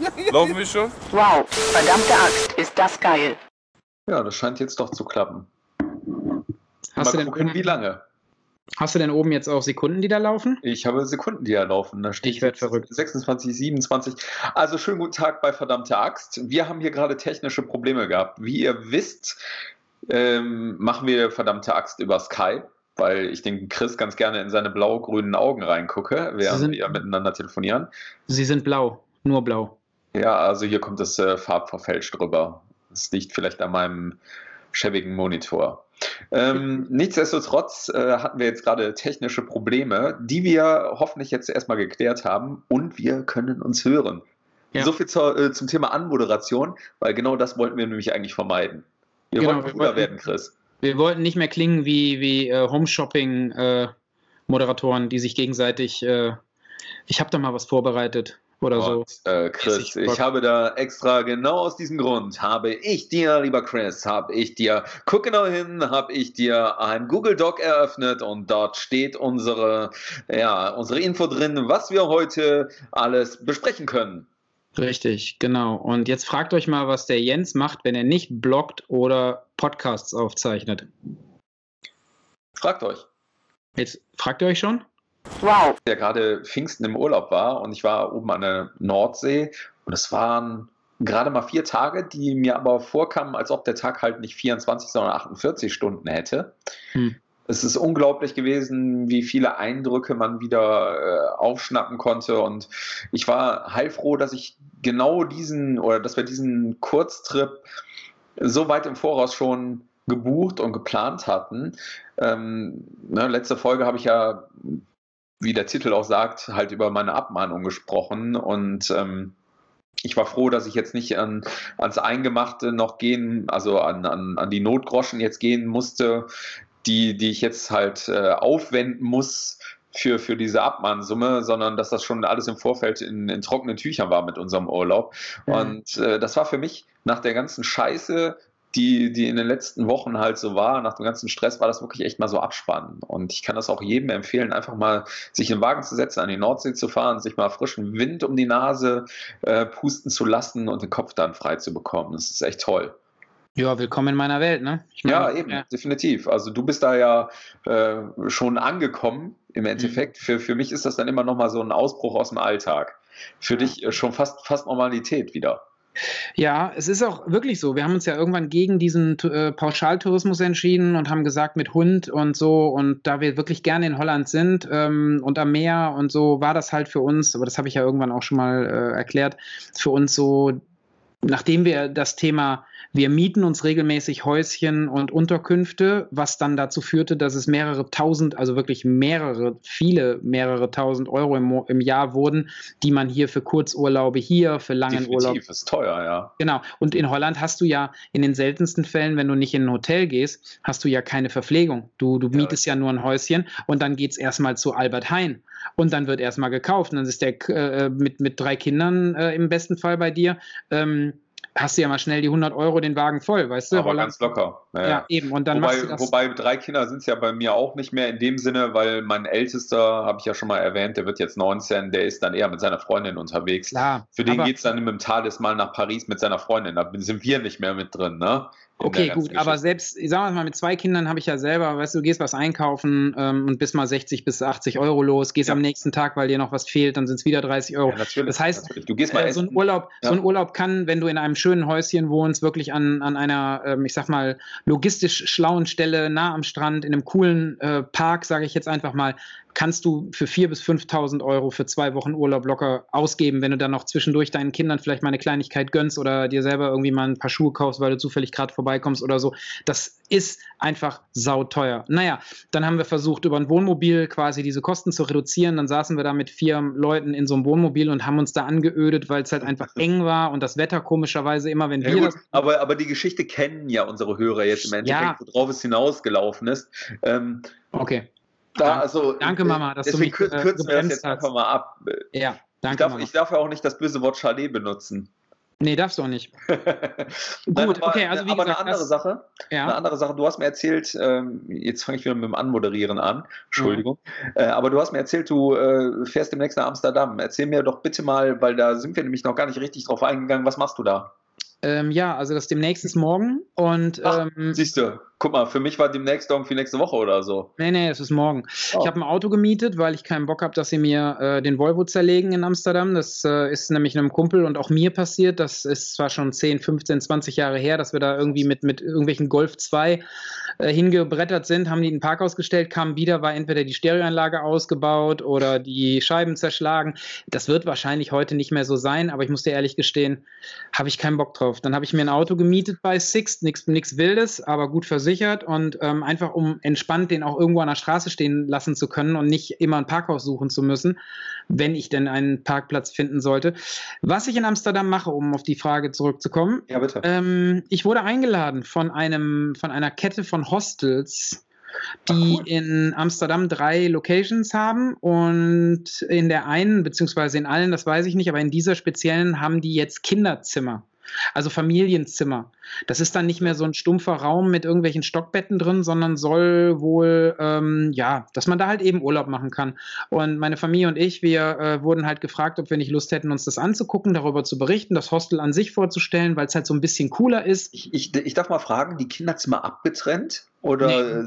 Laufen wir schon? Wow, verdammte Axt, ist das geil. Ja, das scheint jetzt doch zu klappen. Hast Mal du, denn gucken, oben, wie lange. hast du denn oben jetzt auch Sekunden, die da laufen? Ich habe Sekunden, die ja laufen. Da steht Ich werd jetzt verrückt. 26, 27. Also schönen guten Tag bei Verdammte Axt. Wir haben hier gerade technische Probleme gehabt. Wie ihr wisst, ähm, machen wir Verdammte Axt über Skype, weil ich den Chris ganz gerne in seine blau-grünen Augen reingucke, während sind- wir miteinander telefonieren. Sie sind blau, nur blau. Ja, also hier kommt es äh, farbverfälscht rüber. Das liegt vielleicht an meinem schäbigen Monitor. Ähm, nichtsdestotrotz äh, hatten wir jetzt gerade technische Probleme, die wir hoffentlich jetzt erstmal geklärt haben und wir können uns hören. Ja. So viel zur, äh, zum Thema Anmoderation, weil genau das wollten wir nämlich eigentlich vermeiden. Wir Genau, wollten wollten- werden, Chris. Wir wollten nicht mehr klingen wie, wie äh, Home-Shopping-Moderatoren, die sich gegenseitig, äh, ich habe da mal was vorbereitet oder so. Und, äh, Chris, Bock. ich habe da extra genau aus diesem Grund, habe ich dir, lieber Chris, habe ich dir, guck genau hin, habe ich dir ein Google Doc eröffnet und dort steht unsere, ja, unsere Info drin, was wir heute alles besprechen können. Richtig, genau. Und jetzt fragt euch mal, was der Jens macht, wenn er nicht bloggt oder Podcasts aufzeichnet. Fragt euch. Jetzt fragt ihr euch schon? Wow, Der gerade Pfingsten im Urlaub war und ich war oben an der Nordsee und es waren gerade mal vier Tage, die mir aber vorkamen, als ob der Tag halt nicht 24, sondern 48 Stunden hätte. Hm. Es ist unglaublich gewesen, wie viele Eindrücke man wieder äh, aufschnappen konnte. Und ich war heilfroh, dass ich genau diesen oder dass wir diesen Kurztrip so weit im Voraus schon gebucht und geplant hatten. Ähm, ne, letzte Folge habe ich ja, wie der Titel auch sagt, halt über meine Abmahnung gesprochen. Und ähm, ich war froh, dass ich jetzt nicht an, ans Eingemachte noch gehen, also an, an, an die Notgroschen jetzt gehen musste, die, die ich jetzt halt äh, aufwenden muss für, für diese Abmahnsumme, sondern dass das schon alles im Vorfeld in, in trockenen Tüchern war mit unserem Urlaub. Mhm. Und äh, das war für mich nach der ganzen Scheiße, die, die in den letzten Wochen halt so war, nach dem ganzen Stress, war das wirklich echt mal so abspannen. Und ich kann das auch jedem empfehlen, einfach mal sich in den Wagen zu setzen, an die Nordsee zu fahren, sich mal frischen Wind um die Nase äh, pusten zu lassen und den Kopf dann frei zu bekommen. Das ist echt toll. Ja, willkommen in meiner Welt, ne? Ich Ja, meine, eben, ja. definitiv. Also du bist da ja äh, schon angekommen im Endeffekt. Für, für mich ist das dann immer nochmal so ein Ausbruch aus dem Alltag. Für Ja. dich äh, schon fast, fast Normalität wieder. Ja, es ist auch wirklich so. Wir haben uns ja irgendwann gegen diesen äh, Pauschaltourismus entschieden und haben gesagt, mit Hund und so. Und da wir wirklich gerne in Holland sind ähm, und am Meer und so, war das halt für uns, aber das habe ich ja irgendwann auch schon mal äh, erklärt, für uns so, nachdem wir das Thema wir mieten uns regelmäßig Häuschen und Unterkünfte, was dann dazu führte, dass es mehrere tausend, also wirklich mehrere, viele, mehrere tausend Euro im, im Jahr wurden, die man hier für Kurzurlaube hier, für langen Urlaub Definitiv, ist teuer, ja. Genau. Und in Holland hast du ja in den seltensten Fällen, wenn du nicht in ein Hotel gehst, hast du ja keine Verpflegung. Du, du Ja. mietest ja nur ein Häuschen und dann geht es erstmal zu Albert Hein. Und dann wird erstmal gekauft. Und dann ist der äh, mit, mit drei Kindern äh, im besten Fall bei dir. Ähm, hast du ja mal schnell die 100 Euro den Wagen voll, weißt du? Aber Holland- ganz locker. Ja, ja, eben. Und dann Wobei, wobei drei Kinder sind es ja bei mir auch nicht mehr in dem Sinne, weil mein Ältester, habe ich ja schon mal erwähnt, der wird jetzt 19, der ist dann eher mit seiner Freundin unterwegs. Klar, Für den geht es dann im Tales mal nach Paris mit seiner Freundin. Da sind wir nicht mehr mit drin, ne? Okay, gut, aber selbst, sagen wir mal, mit zwei Kindern habe ich ja selber, weißt du, du gehst was einkaufen ähm, und bist mal 60 bis 80 Euro los, gehst Ja. am nächsten Tag, weil dir noch was fehlt, dann sind es wieder 30 Euro. Ja, natürlich, Das heißt, natürlich. du gehst mal Äh, so, ein. Urlaub, Ja. so ein Urlaub kann, wenn du in einem schönen Häuschen wohnst, wirklich an, an einer, ähm, ich sag mal, logistisch schlauen Stelle, nah am Strand, in einem coolen äh, Park, sage ich jetzt einfach mal, kannst du für 4.000 bis 5.000 Euro für zwei Wochen Urlaub locker ausgeben, wenn du dann noch zwischendurch deinen Kindern vielleicht mal eine Kleinigkeit gönnst oder dir selber irgendwie mal ein paar Schuhe kaufst, weil du zufällig gerade vorbeikommst oder so. Das ist einfach sauteuer. Naja, dann haben wir versucht, über ein Wohnmobil quasi diese Kosten zu reduzieren. Dann saßen wir da mit vier Leuten in so einem Wohnmobil und haben uns da angeödet, weil es halt einfach eng war und das Wetter komischerweise immer, wenn Ja, wir gut, das aber, aber die Geschichte kennen ja unsere Hörer jetzt im Endeffekt, Ja. worauf es hinausgelaufen ist. Ähm, Okay. Da, Danke. also, Danke, äh, Mama, dass du deswegen mich, kür- äh, kürzen wir das jetzt hast. einfach mal ab. Ja, Ich danke. darf, Mama. ich darf ja auch nicht das böse Wort Chalet benutzen. Nee, darfst du auch nicht. Nein, Gut, aber, okay, also wie aber gesagt, eine andere das- Sache. Eine Ja. andere Sache, du hast mir erzählt, ähm, jetzt fange ich wieder mit dem Anmoderieren an, Entschuldigung, äh, aber du hast mir erzählt, du äh, fährst demnächst nach Amsterdam. Erzähl mir doch bitte mal, weil da sind wir nämlich noch gar nicht richtig drauf eingegangen, was machst du da? Ähm, ja, also das demnächst ist morgen und Ach, ähm, Siehst du, guck mal, für mich war demnächst irgendwie nächste Woche oder so. nee, nee, es ist morgen. Oh. Ich habe ein Auto gemietet, weil ich keinen Bock habe, dass sie mir äh, den Volvo zerlegen in Amsterdam. Das äh, ist nämlich einem Kumpel und auch mir passiert. Das ist zwar schon 10, 15, 20 Jahre her, dass wir da irgendwie mit, mit irgendwelchen Golf 2 äh, hingebrettert sind, haben die in ein Parkhaus gestellt, kamen wieder, war entweder die Stereoanlage ausgebaut oder die Scheiben zerschlagen. Das wird wahrscheinlich heute nicht mehr so sein, aber ich muss dir ehrlich gestehen, habe ich keinen Bock drauf. Dann habe ich mir ein Auto gemietet bei Sixt, nichts Wildes, aber gut versichert und ähm, einfach um entspannt den auch irgendwo an der Straße stehen lassen zu können und nicht immer ein Parkhaus suchen zu müssen, wenn ich denn einen Parkplatz finden sollte. Was ich in Amsterdam mache, um auf die Frage zurückzukommen, Ja, bitte. ähm, ich wurde eingeladen von einem, von einer Kette von Hostels, die cool. in Amsterdam drei Locations haben und in der einen, beziehungsweise in allen, das weiß ich nicht, aber in dieser speziellen haben die jetzt Kinderzimmer. Also Familienzimmer. Das ist dann nicht mehr so ein stumpfer Raum mit irgendwelchen Stockbetten drin, sondern soll wohl, ähm, ja, dass man da halt eben Urlaub machen kann. Und meine Familie und ich, wir äh, wurden halt gefragt, ob wir nicht Lust hätten, uns das anzugucken, darüber zu berichten, das Hostel an sich vorzustellen, weil es halt so ein bisschen cooler ist. Ich, ich, ich darf mal fragen, die Kinderzimmer abgetrennt oder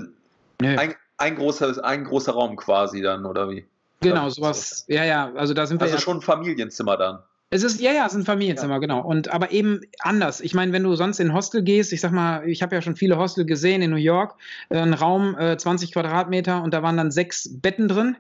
Nee. Äh, ein, ein, großer, ein großer Raum quasi dann, oder wie? Genau, sowas. Ja, ja, also da sind wir Also ja. schon ein Familienzimmer dann. Es ist, ja, ja, es ist ein Familienzimmer, genau. Und aber eben anders. Ich meine, wenn du sonst in ein Hostel gehst, ich sag mal, ich habe ja schon viele Hostel gesehen in New York, äh, ein Raum äh, 20 Quadratmeter und da waren dann sechs Betten drin.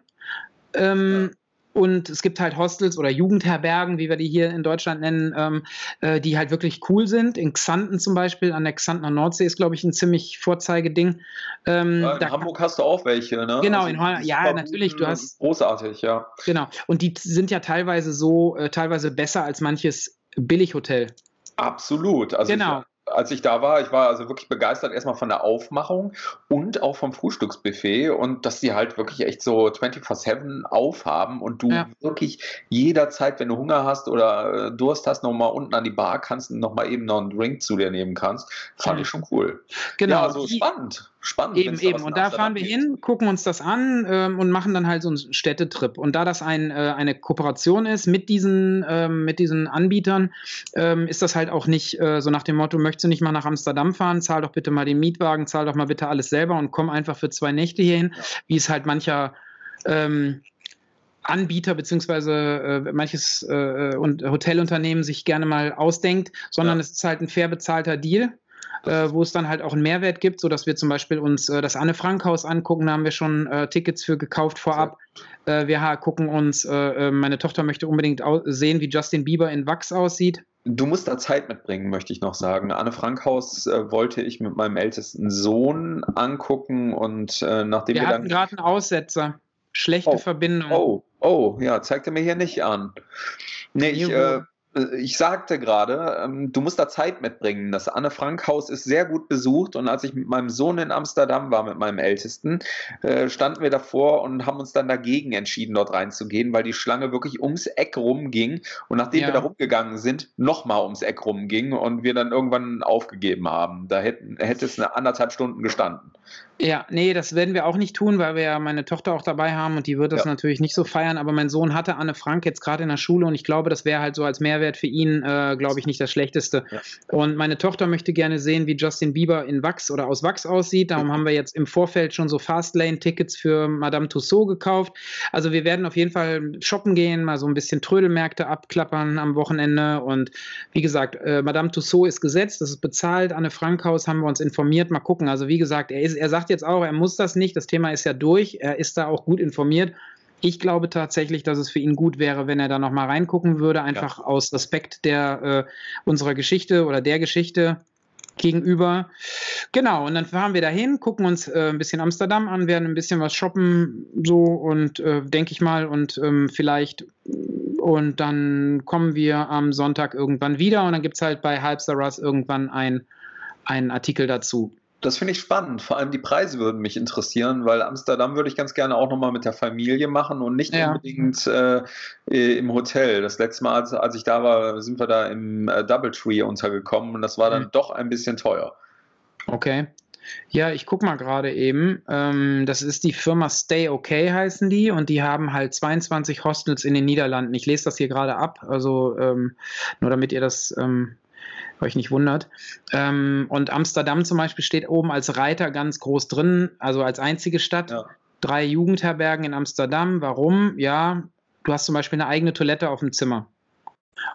Ähm, Und es gibt halt Hostels oder Jugendherbergen, wie wir die hier in Deutschland nennen, ähm, äh, die halt wirklich cool sind. In Xanten zum Beispiel, an der Xantener Nordsee ist, glaube ich, ein ziemlich Vorzeigeding. Ähm, Ja, in da- Hamburg hast du auch welche, ne? Genau, in Holland- ja, natürlich, du hast- Großartig, ja. Genau. Und die sind ja teilweise so, äh, teilweise besser als manches Billighotel. Absolut. Also Genau. Als ich da war, ich war also wirklich begeistert erstmal von der Aufmachung und auch vom Frühstücksbuffet und dass die halt wirklich echt so 24-7 aufhaben und du Ja. wirklich jederzeit, wenn du Hunger hast oder äh, Durst hast, nochmal unten an die Bar kannst und nochmal eben noch einen Drink zu dir nehmen kannst. Fand ich schon cool. Genau. Ja, also die- spannend. Spannend. Eben, eben. Und da fahren wir gibt. hin, gucken uns das an ähm, und machen dann halt so einen Städtetrip. Und da das ein, äh, eine Kooperation ist mit diesen, ähm, mit diesen Anbietern, ähm, ist das halt auch nicht äh, so nach dem Motto, möchtest du nicht mal nach Amsterdam fahren, zahl doch bitte mal den Mietwagen, zahl doch mal bitte alles selber und komm einfach für zwei Nächte hierhin, wie es halt mancher ähm, Anbieter beziehungsweise äh, manches äh, und Hotelunternehmen sich gerne mal ausdenkt, sondern Ja. es ist halt ein fair bezahlter Deal äh, wo es dann halt auch einen Mehrwert gibt, sodass wir zum Beispiel uns äh, das Anne-Frank-Haus angucken. Da haben wir schon äh, Tickets für gekauft vorab. Äh, wir gucken uns, äh, äh, meine Tochter möchte unbedingt sehen, wie Justin Bieber in Wachs aussieht. Du musst da Zeit mitbringen, möchte ich noch sagen. Anne Frankhaus äh, wollte ich mit meinem ältesten Sohn angucken und äh, nachdem Wir wir, hatten dann. gerade einen Aussetzer. Schlechte Oh, Verbindung. Oh, oh, ja, zeigt er mir hier nicht an. Nee, ich, äh, ich sagte gerade, ähm, du musst da Zeit mitbringen. Das Anne Frank Haus ist sehr gut besucht und als ich mit meinem Sohn in Amsterdam war, mit meinem Ältesten, äh, standen wir davor und haben uns dann dagegen entschieden, dort reinzugehen, weil die Schlange wirklich ums Eck rumging und nachdem Ja. wir da rumgegangen sind, nochmal ums Eck rumging und wir dann irgendwann aufgegeben haben. Da hätten, hätte es eine anderthalb Stunden gestanden. Ja, nee, das werden wir auch nicht tun, weil wir ja meine Tochter auch dabei haben und die wird das Ja. natürlich nicht so feiern. Aber mein Sohn hatte Anne Frank jetzt gerade in der Schule und ich glaube, das wäre halt so als Mehrwert für ihn, äh, glaube ich, nicht das Schlechteste. Ja. Und meine Tochter möchte gerne sehen, wie Justin Bieber in Wachs oder aus Wachs aussieht. Darum haben wir jetzt im Vorfeld schon so Fastlane-Tickets für Madame Tussauds gekauft. Also wir werden auf jeden Fall shoppen gehen, mal so ein bisschen Trödelmärkte abklappern am Wochenende. Und wie gesagt, äh, Madame Tussauds ist gesetzt, das ist bezahlt. Anne Frankhaus haben wir uns informiert. Mal gucken. Also wie gesagt, er, ist, er sagt jetzt auch, er muss das nicht. Das Thema ist ja durch. Er ist da auch gut informiert. Ich glaube tatsächlich, dass es für ihn gut wäre, wenn er da noch mal reingucken würde, einfach aus Respekt der äh, unserer Geschichte oder der Geschichte gegenüber. Genau, und dann fahren wir dahin, gucken uns äh, ein bisschen Amsterdam an, werden ein bisschen was shoppen, so und äh, denke ich mal, und ähm, vielleicht und dann kommen wir am Sonntag irgendwann wieder und dann gibt es halt bei Halbster Russ irgendwann ein, einen Artikel dazu. Das finde ich spannend. Vor allem die Preise würden mich interessieren, weil Amsterdam würde ich ganz gerne auch nochmal mit der Familie machen und nicht Ja. unbedingt äh, im Hotel. Das letzte Mal, als, als ich da war, sind wir da im äh, Doubletree untergekommen und das war dann Mhm. doch ein bisschen teuer. Okay. Ja, ich guck mal gerade eben. Ähm, das ist die Firma Stay Okay heißen die und die haben halt 22 Hostels in den Niederlanden. Ich lese das hier gerade ab, also ähm, nur damit ihr das ähm, euch nicht wundert. Ähm, und Amsterdam zum Beispiel steht oben als Reiter ganz groß drin, also als einzige Stadt. Ja. Drei Jugendherbergen in Amsterdam. Warum? Ja, du hast zum Beispiel eine eigene Toilette auf dem Zimmer.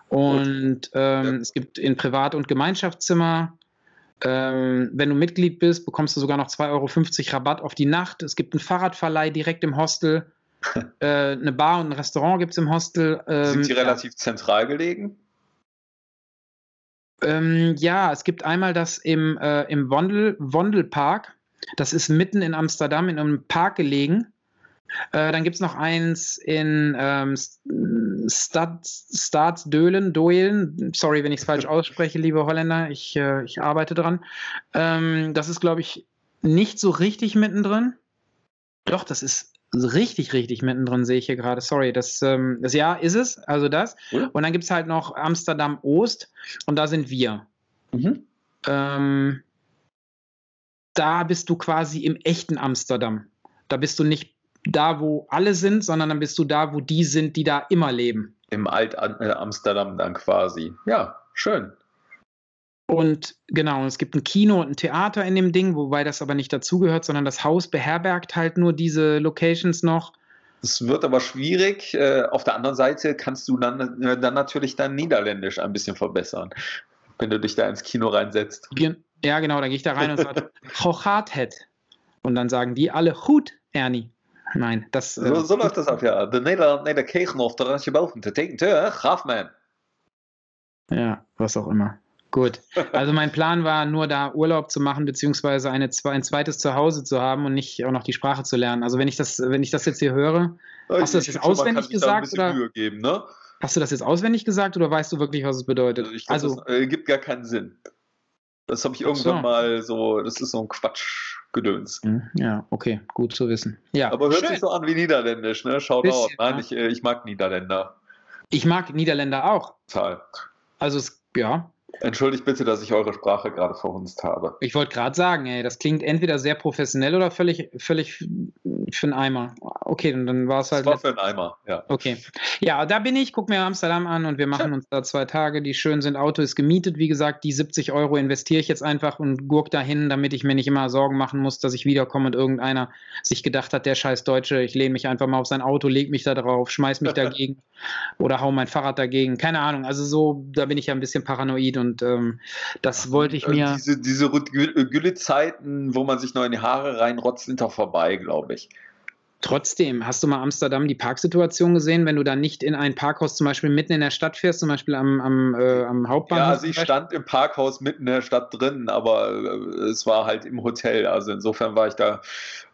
Und ähm, Ja. es gibt in Privat- und Gemeinschaftszimmer. Ähm, wenn du Mitglied bist, bekommst du sogar noch 2,50 Euro Rabatt auf die Nacht. Es gibt einen Fahrradverleih direkt im Hostel. äh, eine Bar und ein Restaurant gibt es im Hostel. Ähm, Sind die ja. relativ zentral gelegen? Ähm, ja, es gibt einmal das im, äh, im Wondel, Wondelpark. Das ist mitten in Amsterdam in einem Park gelegen. Äh, dann gibt es noch eins in ähm, Stad, Staatsdölen, Doelen. Sorry, wenn ich es falsch ausspreche, liebe Holländer. Ich, äh, ich arbeite dran. Ähm, das ist, glaube ich, nicht so richtig mittendrin. Doch, das ist richtig, richtig mittendrin, sehe ich hier gerade. Sorry, das, ähm, das ja ist es, also das. Cool. Und dann gibt es halt noch Amsterdam Oost und da sind wir. Mhm. Ähm, da bist du quasi im echten Amsterdam. Da bist du nicht da, wo alle sind, sondern dann bist du da, wo die sind, die da immer leben. Im Alt-Amsterdam dann quasi. Ja, schön. Und genau, es gibt ein Kino und ein Theater in dem Ding, wobei das aber nicht dazugehört, sondern das Haus beherbergt halt nur diese Locations noch. Es wird aber schwierig. Äh, auf der anderen Seite kannst du dann, äh, dann natürlich dein Niederländisch ein bisschen verbessern, wenn du dich da ins Kino reinsetzt. Ja, genau, da gehe ich da rein und sage, Hochharthet. Und dann sagen die alle, goed, Ernie. Nein, das. äh, So, so läuft das ab, ja. De Nederland, nee, der Kegenhof, da als je boven te denken, te, Grafman. Ja, was auch immer. Gut. Also mein Plan war nur da Urlaub zu machen, beziehungsweise eine, ein zweites Zuhause zu haben und nicht auch noch die Sprache zu lernen. Also wenn ich das, wenn ich das jetzt hier höre, Hast du das jetzt auswendig gesagt, oder? Mühe geben, ne? hast du das jetzt auswendig gesagt oder weißt du wirklich, was es bedeutet? Also, glaub, Also, das äh, gibt gar keinen Sinn. Das habe ich Ach so. irgendwann mal so, das ist so ein Quatschgedöns. hm, ja, okay, gut zu wissen. Ja, Aber hört schön. sich so an wie Niederländisch, ne? Schaut aus. Bisschen, Nein, ja. ich, äh, ich mag Niederländer. Ich mag Niederländer auch. Total. Also es, ja, Entschuldigt bitte, dass ich eure Sprache gerade verhunzt habe. ich wollte gerade sagen, ey, das klingt entweder sehr professionell oder völlig, völlig für einen Eimer. Okay, dann, dann war es Das halt. war für einen Eimer, ja. Okay. Ja, da bin ich, guck mir Amsterdam an und wir machen uns da zwei Tage, die schön sind. Auto ist gemietet, wie gesagt, die 70 Euro investiere ich jetzt einfach und gurk dahin, damit ich mir nicht immer Sorgen machen muss, dass ich wiederkomme und irgendeiner sich gedacht hat, der scheiß Deutsche, ich lehne mich einfach mal auf sein Auto, leg mich da drauf, schmeiß mich dagegen oder hau mein Fahrrad dagegen. Keine Ahnung. Also so, da bin ich ja ein bisschen paranoid und ähm, das wollte ich Äh, mir. Diese, diese Gülle-Zeiten, wo man sich noch in die Haare reinrotzt, sind doch vorbei, glaube ich. Trotzdem, hast du mal Amsterdam die Parksituation gesehen, wenn du da nicht in ein Parkhaus zum Beispiel mitten in der Stadt fährst, zum Beispiel am, am, äh, am Hauptbahnhof? Ja, also Beispiel? stand im Parkhaus mitten in der Stadt drin, aber äh, es war halt im Hotel. Also insofern war ich da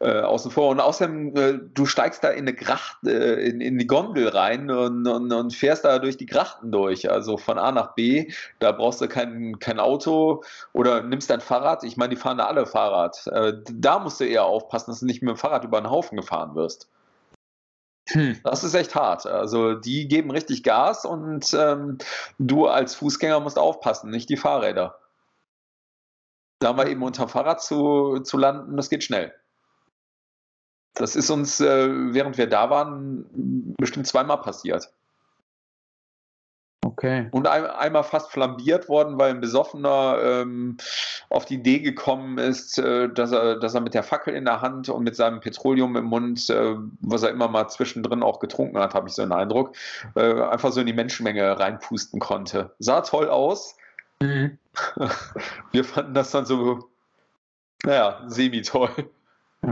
äh, außen vor. Und außerdem, äh, du steigst da in eine Gracht, äh, in, in die Gondel rein und, und, und fährst da durch die Grachten durch. Also von A nach B. Da brauchst du kein, kein Auto oder nimmst dein Fahrrad. Ich meine, die fahren da alle Fahrrad. Da musst du eher aufpassen, dass du nicht mit dem Fahrrad über den Haufen gefahren wirst. Hm. Das ist echt hart. Also die geben richtig Gas und ähm, du als Fußgänger musst aufpassen, nicht die Fahrräder. Da mal eben unter Fahrrad zu, zu landen, das geht schnell. Das ist uns, äh, während wir da waren, bestimmt zweimal passiert. Okay. Und ein, einmal fast flambiert worden, weil ein Besoffener ähm, auf die Idee gekommen ist, äh, dass, er, dass er mit der Fackel in der Hand und mit seinem Petroleum im Mund, äh, was er immer mal zwischendrin auch getrunken hat, habe ich so einen Eindruck, äh, einfach so in die Menschenmenge reinpusten konnte. Sah toll aus. Mhm. Wir fanden das dann so, naja, semi-toll.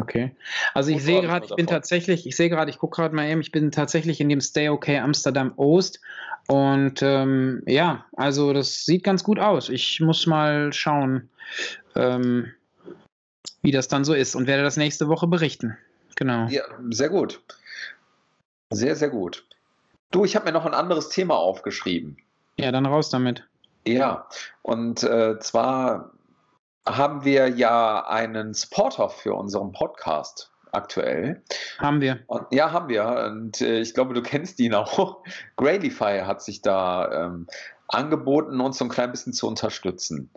Okay. Also ich sehe gerade, ich bin davon. tatsächlich, ich sehe gerade, ich gucke gerade mal eben, ich bin tatsächlich in dem Stay Okay Amsterdam Oost und ähm, ja, also das sieht ganz gut aus. Ich muss mal schauen, ähm, wie das dann so ist und werde das nächste Woche berichten. Genau. Ja, sehr gut. Sehr, sehr gut. Du, ich habe mir noch ein anderes Thema aufgeschrieben. Ja, dann raus damit. Ja, und äh, zwar haben wir ja einen Supporter für unseren Podcast aktuell. Haben wir. Und, ja, haben wir. Und äh, ich glaube, du kennst ihn auch. Gradify hat sich da ähm, angeboten, uns so ein klein bisschen zu unterstützen.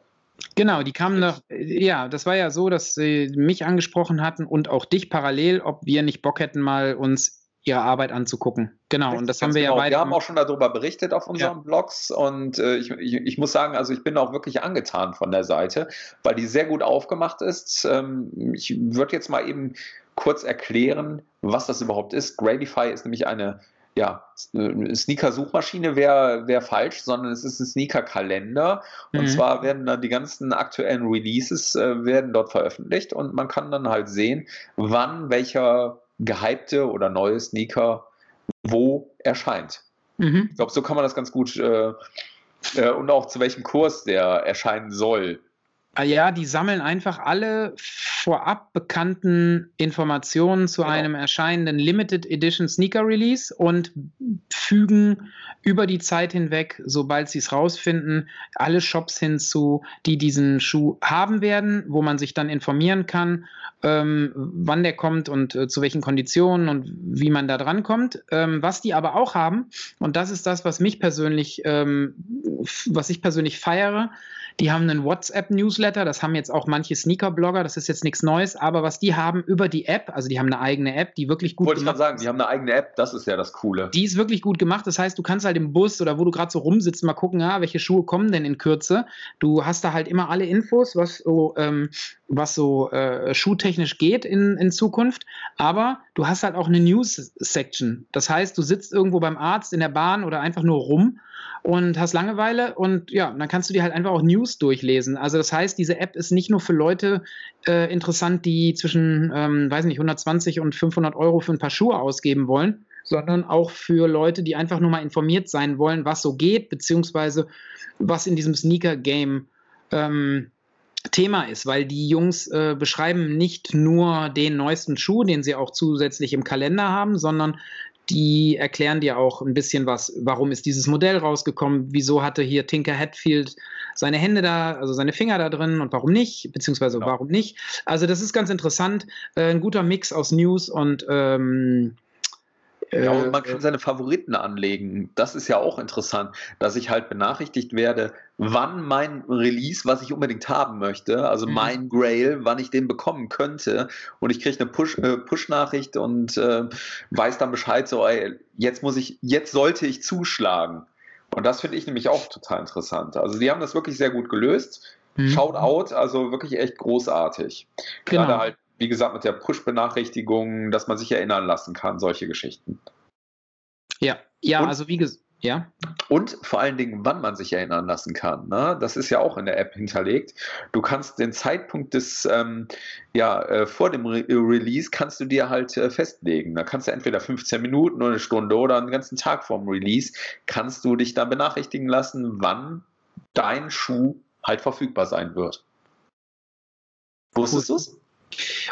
Genau, die kamen noch, ja, das war ja so, dass sie mich angesprochen hatten und auch dich parallel, ob wir nicht Bock hätten, mal uns ihre Arbeit anzugucken. Genau, Richtig, und das haben wir genau. ja beide. Wir haben auch schon darüber berichtet auf unseren ja. Blogs und äh, ich, ich, ich, muss sagen, also ich bin auch wirklich angetan von der Seite, weil die sehr gut aufgemacht ist. Ähm, ich würde jetzt mal eben kurz erklären, was das überhaupt ist. Gradify ist nämlich eine ja, Sneaker-Suchmaschine wäre wär falsch, sondern es ist ein Sneaker-Kalender. Und mhm. zwar werden dann die ganzen aktuellen Releases äh, werden dort veröffentlicht und man kann dann halt sehen, wann welcher gehypte oder neue Sneaker wo erscheint. Mhm. Ich glaube, so kann man das ganz gut äh, äh, und auch zu welchem Kurs der erscheinen soll. Ah ja, die sammeln einfach alle vorab bekannten Informationen zu genau. einem erscheinenden Limited Edition Sneaker Release und fügen über die Zeit hinweg, sobald sie es rausfinden, alle Shops hinzu, die diesen Schuh haben werden, wo man sich dann informieren kann, ähm, wann der kommt und äh, zu welchen Konditionen und wie man da dran kommt. Ähm, was die aber auch haben, und das ist das, was mich persönlich, ähm, was ich persönlich feiere, die haben einen WhatsApp-Newsletter, das haben jetzt auch manche Sneaker-Blogger, das ist jetzt nichts Neues, aber was die haben über die App, also die haben eine eigene App, die wirklich gut Wollte gemacht ist. Wollte ich sagen, die haben eine eigene App, das ist ja das Coole. Die ist wirklich gut gemacht, das heißt, du kannst halt im Bus oder wo du gerade so rumsitzt, mal gucken, ja, welche Schuhe kommen denn in Kürze. Du hast da halt immer alle Infos, was so, ähm, was so äh, schuhtechnisch geht in, in Zukunft, aber du hast halt auch eine News-Section. Das heißt, du sitzt irgendwo beim Arzt in der Bahn oder einfach nur rum und hast Langeweile und ja, dann kannst du dir halt einfach auch News durchlesen. Also das heißt, diese App ist nicht nur für Leute äh, interessant, die zwischen, ähm, weiß nicht, 120 und 500 Euro für ein paar Schuhe ausgeben wollen, sondern auch für Leute, die einfach nur mal informiert sein wollen, was so geht, beziehungsweise was in diesem Sneaker-Game ähm, Thema ist, weil die Jungs äh, beschreiben nicht nur den neuesten Schuh, den sie auch zusätzlich im Kalender haben, sondern die erklären dir auch ein bisschen was, warum ist dieses Modell rausgekommen, wieso hatte hier Tinker Hatfield seine Hände da, also seine Finger da drin und warum nicht, beziehungsweise ja. warum nicht. Also das ist ganz interessant, äh, ein guter Mix aus News und ähm, ja, und man kann seine Favoriten anlegen. Das ist ja auch interessant, dass ich halt benachrichtigt werde, wann mein Release, was ich unbedingt haben möchte, also mhm. mein Grail, wann ich den bekommen könnte. Und ich kriege eine Push, äh, Push-Nachricht und äh, weiß dann Bescheid, so, ey, jetzt muss ich, jetzt sollte ich zuschlagen. Und das finde ich nämlich auch total interessant. Also die haben das wirklich sehr gut gelöst. Mhm. Shout out, also wirklich echt großartig. Gerade genau. halt wie gesagt, mit der Push-Benachrichtigung, dass man sich erinnern lassen kann, solche Geschichten. Ja, ja, und, also wie gesagt, ja. Und vor allen Dingen, wann man sich erinnern lassen kann. Ne? Das ist ja auch in der App hinterlegt. Du kannst den Zeitpunkt des, ähm, ja, äh, vor dem Re Release kannst du dir halt äh, festlegen. Da kannst du entweder 15 Minuten oder eine Stunde oder einen ganzen Tag vorm Release, kannst du dich dann benachrichtigen lassen, wann dein Schuh halt verfügbar sein wird. Wusstest du es?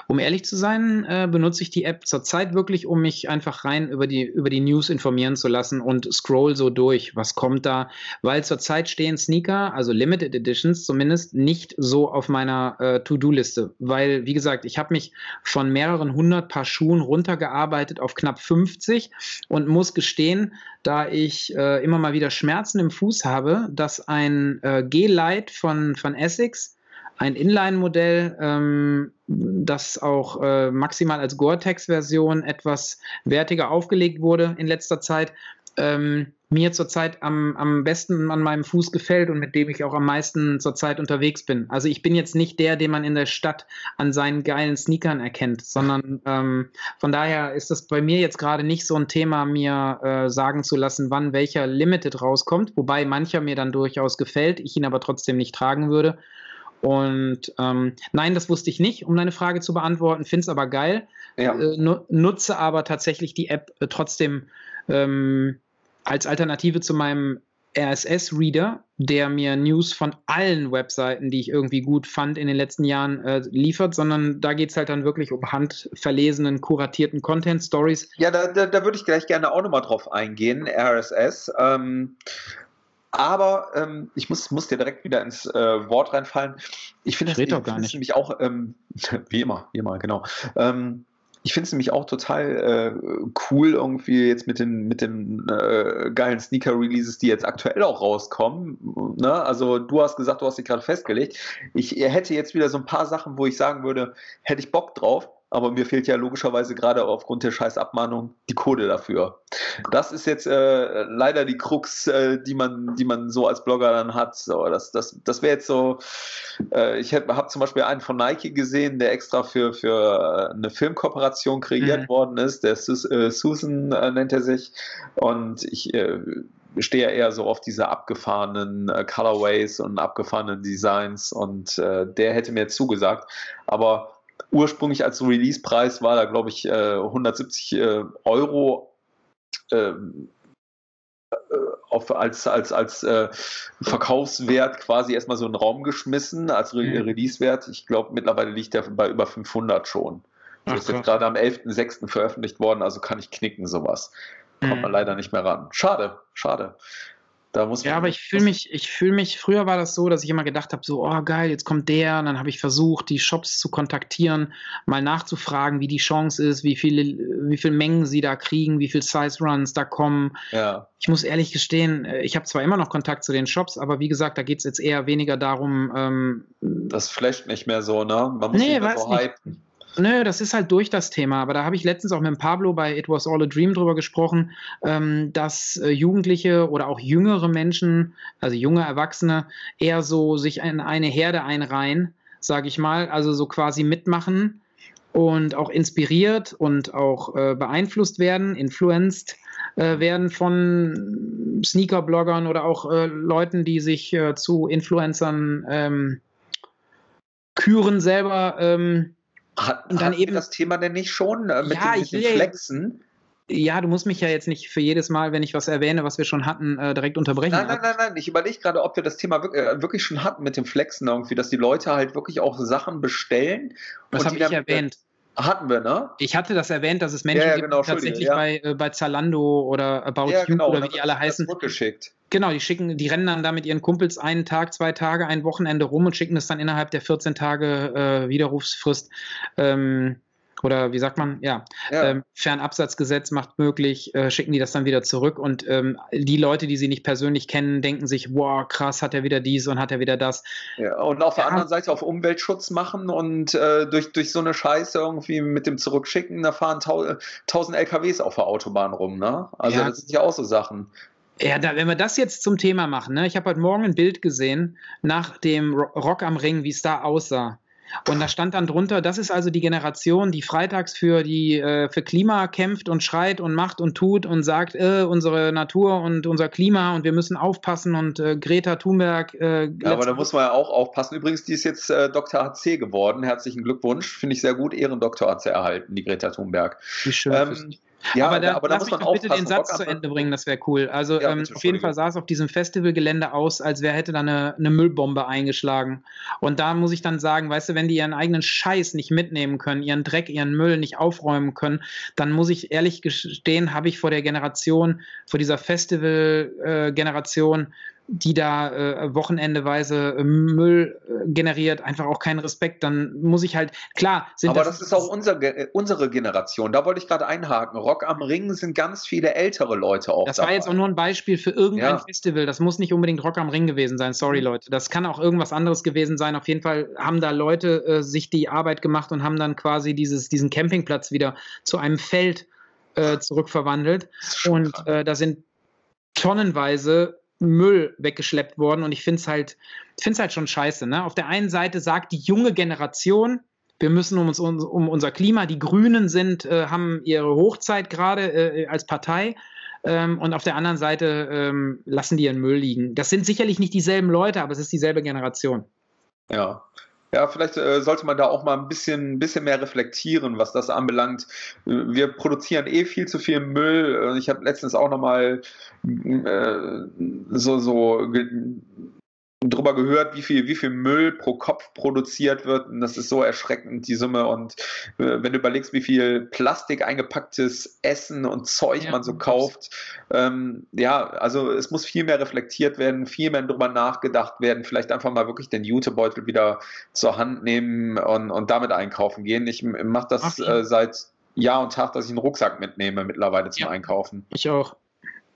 Um ehrlich zu sein, äh, benutze ich die App zurzeit wirklich, um mich einfach rein über die, über die News informieren zu lassen und scroll so durch, was kommt da, weil zurzeit stehen Sneaker, also Limited Editions zumindest, nicht so auf meiner äh, To-Do-Liste, weil, wie gesagt, ich habe mich von mehreren hundert Paar Schuhen runtergearbeitet auf knapp 50 und muss gestehen, da ich äh, immer mal wieder Schmerzen im Fuß habe, dass ein äh, G-Light von, von Essex ein Inline-Modell, ähm, das auch äh, maximal als Gore-Tex-Version etwas wertiger aufgelegt wurde in letzter Zeit, ähm, mir zurzeit am, am besten an meinem Fuß gefällt und mit dem ich auch am meisten zurzeit unterwegs bin. Also ich bin jetzt nicht der, den man in der Stadt an seinen geilen Sneakern erkennt, sondern ähm, von daher ist das bei mir jetzt gerade nicht so ein Thema, mir äh, sagen zu lassen, wann welcher Limited rauskommt, wobei mancher mir dann durchaus gefällt, ich ihn aber trotzdem nicht tragen würde. Und ähm, nein, das wusste ich nicht, um deine Frage zu beantworten, finde es aber geil, ja. äh, nutze aber tatsächlich die App äh, trotzdem ähm, als Alternative zu meinem RSS-Reader, der mir News von allen Webseiten, die ich irgendwie gut fand in den letzten Jahren, äh, liefert, sondern da geht es halt dann wirklich um handverlesenen, kuratierten Content-Stories. Ja, da, da, da würde ich gleich gerne auch nochmal drauf eingehen, RSS. Ähm, Aber ähm, ich muss, muss dir direkt wieder ins äh, Wort reinfallen. Ich finde das, das nämlich auch, ähm, wie immer, wie immer, genau. Ähm, ich finde es nämlich auch total äh, cool, irgendwie jetzt mit den, mit den äh, geilen Sneaker-Releases, die jetzt aktuell auch rauskommen. Ne? Also du hast gesagt, du hast dich gerade festgelegt. Ich hätte jetzt wieder so ein paar Sachen, wo ich sagen würde, hätte ich Bock drauf aber mir fehlt ja logischerweise gerade aufgrund der scheiß Abmahnung die Kohle dafür. Das ist jetzt äh, leider die Krux, äh, die, man, die man so als Blogger dann hat. So, das das, das wäre jetzt so, äh, ich habe zum Beispiel einen von Nike gesehen, der extra für, für eine Filmkooperation kreiert mhm. worden ist, der Sus äh, Susan äh, nennt er sich und ich äh, stehe ja eher so auf diese abgefahrenen äh, Colorways und abgefahrenen Designs und äh, der hätte mir zugesagt. Aber ursprünglich als Release-Preis war da, glaube ich, 170 äh, Euro ähm, äh, auf, als, als, als äh, Verkaufswert quasi erstmal so in den Raum geschmissen, als Re mhm. Release-Wert. Ich glaube, mittlerweile liegt der bei über 500 schon. Das ist jetzt gerade am 11.06. veröffentlicht worden, also kann ich knicken, sowas. Kommt man mhm. leider nicht mehr ran. Schade, schade. Da muss ja, aber ich fühle mich, ich fühle mich, früher war das so, dass ich immer gedacht habe, so, oh geil, jetzt kommt der, und dann habe ich versucht, die Shops zu kontaktieren, mal nachzufragen, wie die Chance ist, wie viele, wie viele Mengen sie da kriegen, wie viele Size Runs da kommen. Ja. Ich muss ehrlich gestehen, äh, ich habe zwar immer noch Kontakt zu den Shops, aber wie gesagt, da geht es jetzt eher weniger darum. Ähm, das flasht nicht mehr so, ne? Man muss nee, nicht mehr so hypen. Nö, das ist halt durch das Thema. Aber da habe ich letztens auch mit Pablo bei It Was All a Dream drüber gesprochen, ähm, dass äh, Jugendliche oder auch jüngere Menschen, also junge Erwachsene, eher so sich in eine Herde einreihen, sage ich mal, also so quasi mitmachen und auch inspiriert und auch äh, beeinflusst werden, influenced äh, werden von Sneaker-Bloggern oder auch äh, Leuten, die sich äh, zu Influencern ähm, küren selber. Ähm, hat, und dann eben das Thema denn nicht schon äh, mit, ja, den, mit den Flexen? Ja, du musst mich ja jetzt nicht für jedes Mal, wenn ich was erwähne, was wir schon hatten, äh, direkt unterbrechen. Nein, nein, nein, nein. Ich überlege gerade, ob wir das Thema wirklich, äh, wirklich, schon hatten mit dem Flexen irgendwie, dass die Leute halt wirklich auch Sachen bestellen. Das habe ich erwähnt. Hatten wir, ne? Ich hatte das erwähnt, dass es Menschen ja, ja, genau, gibt, die tatsächlich ja. bei, äh, bei Zalando oder About ja, genau, oder wie die alle heißen. Genau, die schicken, die rennen dann da mit ihren Kumpels einen Tag, zwei Tage, ein Wochenende rum und schicken das dann innerhalb der 14 Tage äh, Widerrufsfrist ähm, oder wie sagt man, ja, ja. Ähm, Fernabsatzgesetz macht möglich, äh, schicken die das dann wieder zurück und ähm, die Leute, die sie nicht persönlich kennen, denken sich, wow, krass, hat er wieder dies und hat er wieder das. Ja, und auf ja. der anderen Seite auf Umweltschutz machen und äh, durch, durch so eine Scheiße irgendwie mit dem Zurückschicken, da fahren tausend LKWs auf der Autobahn rum, ne? Also das sind ja auch so Sachen. Ja, da, wenn wir das jetzt zum Thema machen, ne? ich habe heute Morgen ein Bild gesehen nach dem Rock am Ring, wie es da aussah. Und da stand dann drunter, das ist also die Generation, die freitags für die äh, für Klima kämpft und schreit und macht und tut und sagt, äh, unsere Natur und unser Klima und wir müssen aufpassen und äh, Greta Thunberg. Äh, ja, aber da muss man ja auch aufpassen. Übrigens, die ist jetzt äh, Dr. HC geworden. Herzlichen Glückwunsch. Finde ich sehr gut. Ehrendoktor hat sie erhalten, die Greta Thunberg. Wie schön. Ähm, ja, aber da, aber da lass muss man bitte den Satz zu Ende bringen, das wäre cool. Also ja, ähm, auf jeden Fall sah es auf diesem Festivalgelände aus, als wäre hätte da eine, eine, Müllbombe eingeschlagen. Und da muss ich dann sagen, weißt du, wenn die ihren eigenen Scheiß nicht mitnehmen können, ihren Dreck, ihren Müll nicht aufräumen können, dann muss ich ehrlich gestehen, habe ich vor der Generation, vor dieser Festival-Generation äh, die da äh, wochenendeweise äh, Müll äh, generiert, einfach auch keinen Respekt, dann muss ich halt, klar, sind Aber das, das ist auch unser, äh, unsere Generation, da wollte ich gerade einhaken. Rock am Ring sind ganz viele ältere Leute auch. Das dabei. war jetzt auch nur ein Beispiel für irgendein ja. Festival, das muss nicht unbedingt Rock am Ring gewesen sein, sorry mhm. Leute. Das kann auch irgendwas anderes gewesen sein. Auf jeden Fall haben da Leute äh, sich die Arbeit gemacht und haben dann quasi dieses, diesen Campingplatz wieder zu einem Feld äh, zurückverwandelt. Und da sind tonnenweise Müll weggeschleppt worden und ich finde es halt, find's halt schon scheiße. Ne? Auf der einen Seite sagt die junge Generation, wir müssen um, uns, um unser Klima, die Grünen sind, äh, haben ihre Hochzeit gerade äh, als Partei. Ähm, und auf der anderen Seite ähm, lassen die ihren Müll liegen. Das sind sicherlich nicht dieselben Leute, aber es ist dieselbe Generation. Ja, ja, vielleicht äh, sollte man da auch mal ein bisschen, bisschen mehr reflektieren, was das anbelangt. Wir produzieren eh viel zu viel Müll. Ich habe letztens auch nochmal äh, so, so drüber drüber gehört, wie viel, wie viel Müll pro Kopf produziert wird. Und das ist so erschreckend, die Summe. Und äh, wenn du überlegst, wie viel Plastik eingepacktes Essen und Zeug ja, man so kauft, ähm, ja, also es muss viel mehr reflektiert werden, viel mehr drüber nachgedacht werden. Vielleicht einfach mal wirklich den Jutebeutel wieder zur Hand nehmen und, und damit einkaufen gehen. Ich mache das okay. äh, seit Jahr und Tag, dass ich einen Rucksack mitnehme mittlerweile zum ja, Einkaufen. Ich auch.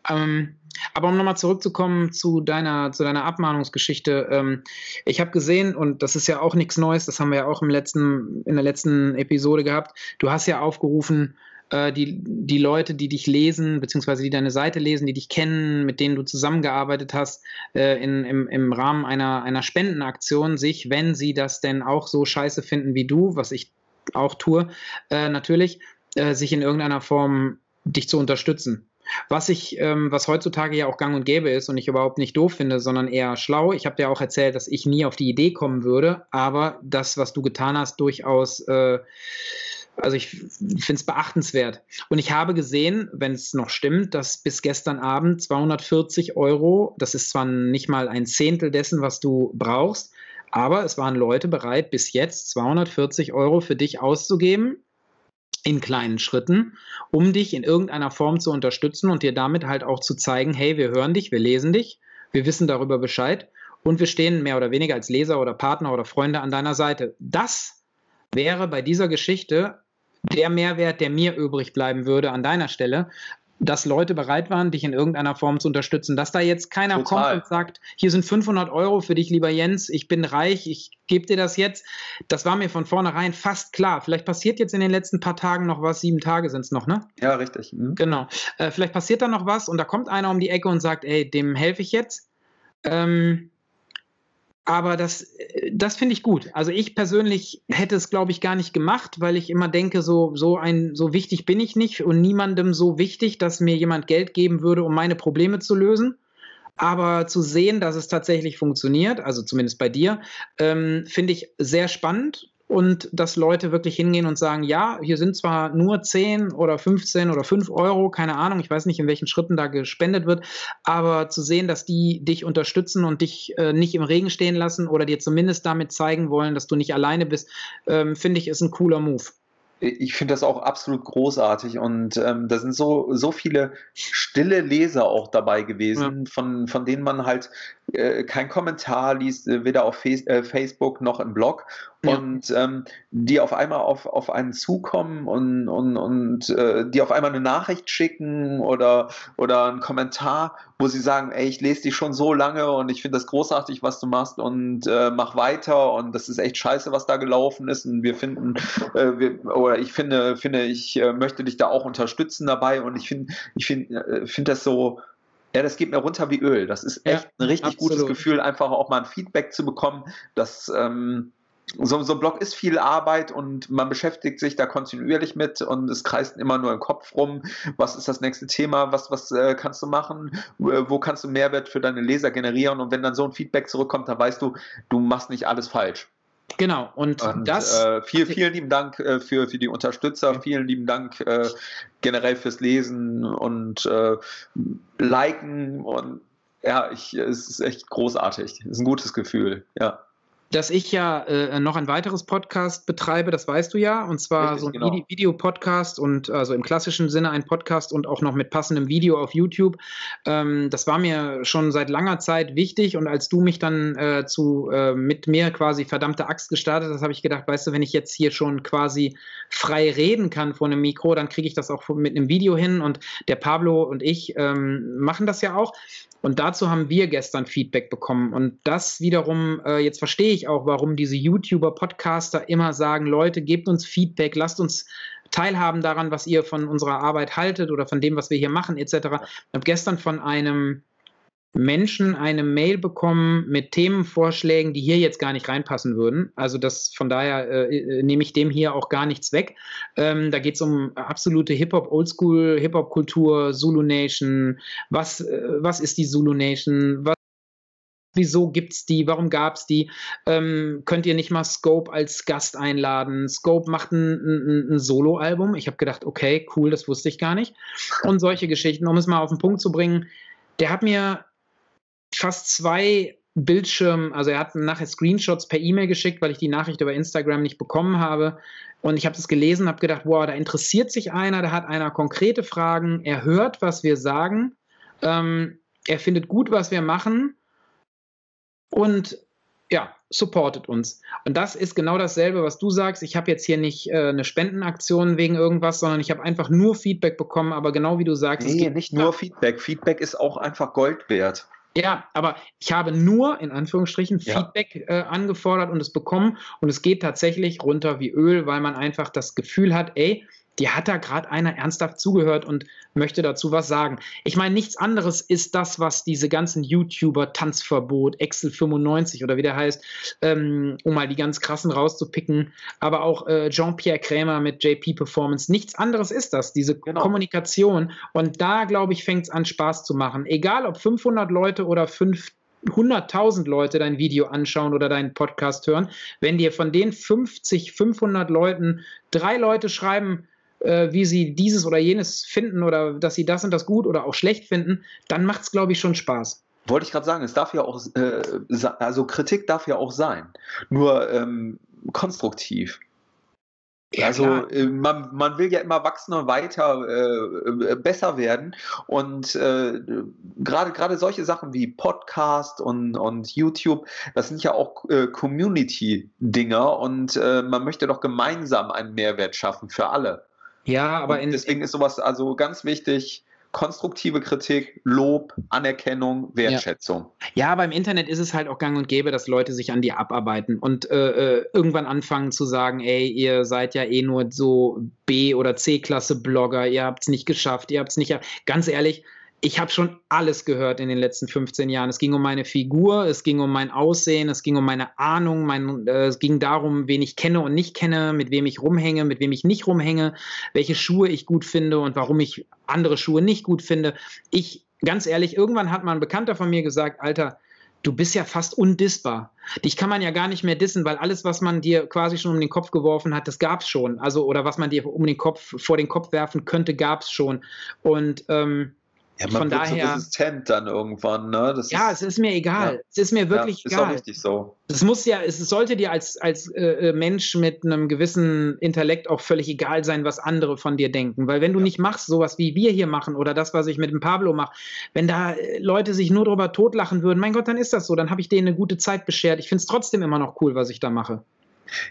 Ähm, aber um nochmal zurückzukommen zu deiner, zu deiner Abmahnungsgeschichte, ähm, ich habe gesehen, und das ist ja auch nichts Neues, das haben wir ja auch im letzten, in der letzten Episode gehabt, du hast ja aufgerufen, äh, die, die Leute, die dich lesen, beziehungsweise die deine Seite lesen, die dich kennen, mit denen du zusammengearbeitet hast, äh, in, im, im Rahmen einer, einer Spendenaktion sich, wenn sie das denn auch so scheiße finden wie du, was ich auch tue, äh, natürlich, äh, sich in irgendeiner Form dich zu unterstützen. Was ich, ähm, was heutzutage ja auch gang und gäbe ist und ich überhaupt nicht doof finde, sondern eher schlau. Ich habe dir auch erzählt, dass ich nie auf die Idee kommen würde, aber das, was du getan hast, durchaus, äh, also ich finde es beachtenswert. Und ich habe gesehen, wenn es noch stimmt, dass bis gestern Abend 240 Euro, das ist zwar nicht mal ein Zehntel dessen, was du brauchst, aber es waren Leute bereit, bis jetzt 240 Euro für dich auszugeben in kleinen Schritten, um dich in irgendeiner Form zu unterstützen und dir damit halt auch zu zeigen, hey, wir hören dich, wir lesen dich, wir wissen darüber Bescheid und wir stehen mehr oder weniger als Leser oder Partner oder Freunde an deiner Seite. Das wäre bei dieser Geschichte der Mehrwert, der mir übrig bleiben würde an deiner Stelle, dass Leute bereit waren, dich in irgendeiner Form zu unterstützen. Dass da jetzt keiner Total. kommt und sagt, hier sind 500 Euro für dich, lieber Jens, ich bin reich, ich gebe dir das jetzt. Das war mir von vornherein fast klar. Vielleicht passiert jetzt in den letzten paar Tagen noch was, sieben Tage sind es noch, ne? Ja, richtig. Mhm. Genau. Äh, vielleicht passiert da noch was und da kommt einer um die Ecke und sagt, ey, dem helfe ich jetzt. Ähm, aber das, das finde ich gut. Also ich persönlich hätte es, glaube ich, gar nicht gemacht, weil ich immer denke, so, so ein, so wichtig bin ich nicht und niemandem so wichtig, dass mir jemand Geld geben würde, um meine Probleme zu lösen. Aber zu sehen, dass es tatsächlich funktioniert, also zumindest bei dir, ähm, finde ich sehr spannend und dass Leute wirklich hingehen und sagen, ja, hier sind zwar nur 10 oder 15 oder 5 Euro, keine Ahnung, ich weiß nicht, in welchen Schritten da gespendet wird, aber zu sehen, dass die dich unterstützen und dich äh, nicht im Regen stehen lassen oder dir zumindest damit zeigen wollen, dass du nicht alleine bist, ähm, finde ich, ist ein cooler Move ich finde das auch absolut großartig und ähm, da sind so, so viele stille Leser auch dabei gewesen, ja. von, von denen man halt äh, kein Kommentar liest, äh, weder auf Face, äh, Facebook noch im Blog und ähm, die auf einmal auf, auf einen zukommen und, und, und äh, die auf einmal eine Nachricht schicken oder, oder einen Kommentar, wo sie sagen, ey, ich lese dich schon so lange und ich finde das großartig, was du machst und äh, mach weiter und das ist echt scheiße, was da gelaufen ist und wir finden, äh, wir, oder ich finde, finde, ich äh, möchte dich da auch unterstützen dabei und ich finde, ich finde, äh, finde das so, ja, das geht mir runter wie Öl. Das ist echt ja, ein richtig absolut. gutes Gefühl, einfach auch mal ein Feedback zu bekommen, dass ähm, so, so ein Blog ist viel Arbeit und man beschäftigt sich da kontinuierlich mit und es kreist immer nur im Kopf rum. Was ist das nächste Thema? Was, was äh, kannst du machen? Wo kannst du Mehrwert für deine Leser generieren? Und wenn dann so ein Feedback zurückkommt, dann weißt du, du machst nicht alles falsch. Genau, und, und das. Äh, viel, vielen lieben Dank äh, für, für die Unterstützer, vielen lieben Dank äh, generell fürs Lesen und äh, Liken und ja, ich, es ist echt großartig. Es ist ein gutes Gefühl, ja dass ich ja äh, noch ein weiteres Podcast betreibe, das weißt du ja, und zwar Richtig, so ein genau. Videopodcast und also im klassischen Sinne ein Podcast und auch noch mit passendem Video auf YouTube. Ähm, das war mir schon seit langer Zeit wichtig und als du mich dann äh, zu äh, mit mir quasi verdammte Axt gestartet hast, habe ich gedacht, weißt du, wenn ich jetzt hier schon quasi frei reden kann vor einem Mikro, dann kriege ich das auch mit einem Video hin und der Pablo und ich ähm, machen das ja auch. Und dazu haben wir gestern Feedback bekommen. Und das wiederum, äh, jetzt verstehe ich auch, warum diese YouTuber, Podcaster immer sagen, Leute, gebt uns Feedback, lasst uns teilhaben daran, was ihr von unserer Arbeit haltet oder von dem, was wir hier machen, etc. Ich habe gestern von einem Menschen eine Mail bekommen mit Themenvorschlägen, die hier jetzt gar nicht reinpassen würden. Also das von daher äh, nehme ich dem hier auch gar nichts weg. Ähm, da geht es um absolute Hip-Hop, Oldschool, Hip-Hop-Kultur, Zulu Nation. Was, äh, was ist die Zulu Nation? Was wieso gibt es die, warum gab es die, ähm, könnt ihr nicht mal Scope als Gast einladen? Scope macht ein, ein, ein Solo-Album. Ich habe gedacht, okay, cool, das wusste ich gar nicht. Und solche Geschichten, um es mal auf den Punkt zu bringen, der hat mir fast zwei Bildschirm, also er hat nachher Screenshots per E-Mail geschickt, weil ich die Nachricht über Instagram nicht bekommen habe. Und ich habe das gelesen, habe gedacht, wow, da interessiert sich einer, da hat einer konkrete Fragen, er hört, was wir sagen, ähm, er findet gut, was wir machen und ja, supportet uns. Und das ist genau dasselbe, was du sagst. Ich habe jetzt hier nicht äh, eine Spendenaktion wegen irgendwas, sondern ich habe einfach nur Feedback bekommen, aber genau wie du sagst. Nee, nicht nur Feedback. Feedback ist auch einfach Gold wert. Ja, aber ich habe nur in Anführungsstrichen ja. Feedback äh, angefordert und es bekommen und es geht tatsächlich runter wie Öl, weil man einfach das Gefühl hat, ey, dir hat da gerade einer ernsthaft zugehört und möchte dazu was sagen. Ich meine, nichts anderes ist das, was diese ganzen YouTuber, Tanzverbot, Excel 95 oder wie der heißt, ähm, um mal die ganz krassen rauszupicken, aber auch äh, Jean-Pierre Krämer mit JP Performance, nichts anderes ist das, diese genau. Kommunikation. Und da, glaube ich, fängt es an, Spaß zu machen. Egal ob 500 Leute oder 5 100.000 Leute dein Video anschauen oder deinen Podcast hören, wenn dir von den 50, 500 Leuten drei Leute schreiben, äh, wie sie dieses oder jenes finden oder dass sie das und das gut oder auch schlecht finden, dann macht es, glaube ich, schon Spaß. Wollte ich gerade sagen, es darf ja auch, äh, also Kritik darf ja auch sein, nur ähm, konstruktiv. Ja, also äh, man, man will ja immer wachsen und weiter äh, besser werden und äh, gerade gerade solche Sachen wie Podcast und, und YouTube, das sind ja auch äh, Community-Dinger und äh, man möchte doch gemeinsam einen Mehrwert schaffen für alle. Ja, aber in, deswegen ist sowas also ganz wichtig. Konstruktive Kritik, Lob, Anerkennung, Wertschätzung. Ja. ja, aber im Internet ist es halt auch gang und gäbe, dass Leute sich an dir abarbeiten und äh, äh irgendwann anfangen zu sagen, ey, ihr seid ja eh nur so B- oder C-Klasse Blogger, ihr habt es nicht geschafft, ihr habt es nicht. Ganz ehrlich, ich habe schon alles gehört in den letzten 15 Jahren. Es ging um meine Figur, es ging um mein Aussehen, es ging um meine Ahnung, mein, äh, es ging darum, wen ich kenne und nicht kenne, mit wem ich rumhänge, mit wem ich nicht rumhänge, welche Schuhe ich gut finde und warum ich andere Schuhe nicht gut finde. Ich, ganz ehrlich, irgendwann hat mal ein Bekannter von mir gesagt, Alter, du bist ja fast undissbar. Dich kann man ja gar nicht mehr dissen, weil alles, was man dir quasi schon um den Kopf geworfen hat, das gab es schon. Also, oder was man dir um den Kopf, vor den Kopf werfen könnte, gab es schon. Und ähm, ja, man Von wird daher, so resistent dann irgendwann, ne? Das ja, ist, es ist mir egal. Ja. Es ist mir wirklich ja, egal. Ist auch richtig so. Es muss ja, es sollte dir als, als äh, äh, Mensch mit einem gewissen Intellekt auch völlig egal sein, was andere von dir denken. Weil wenn du ja. nicht machst, sowas wie wir hier machen oder das, was ich mit dem Pablo mache, wenn da äh, Leute sich nur drüber totlachen würden, mein Gott, dann ist das so. Dann habe ich denen eine gute Zeit beschert. Ich finde es trotzdem immer noch cool, was ich da mache.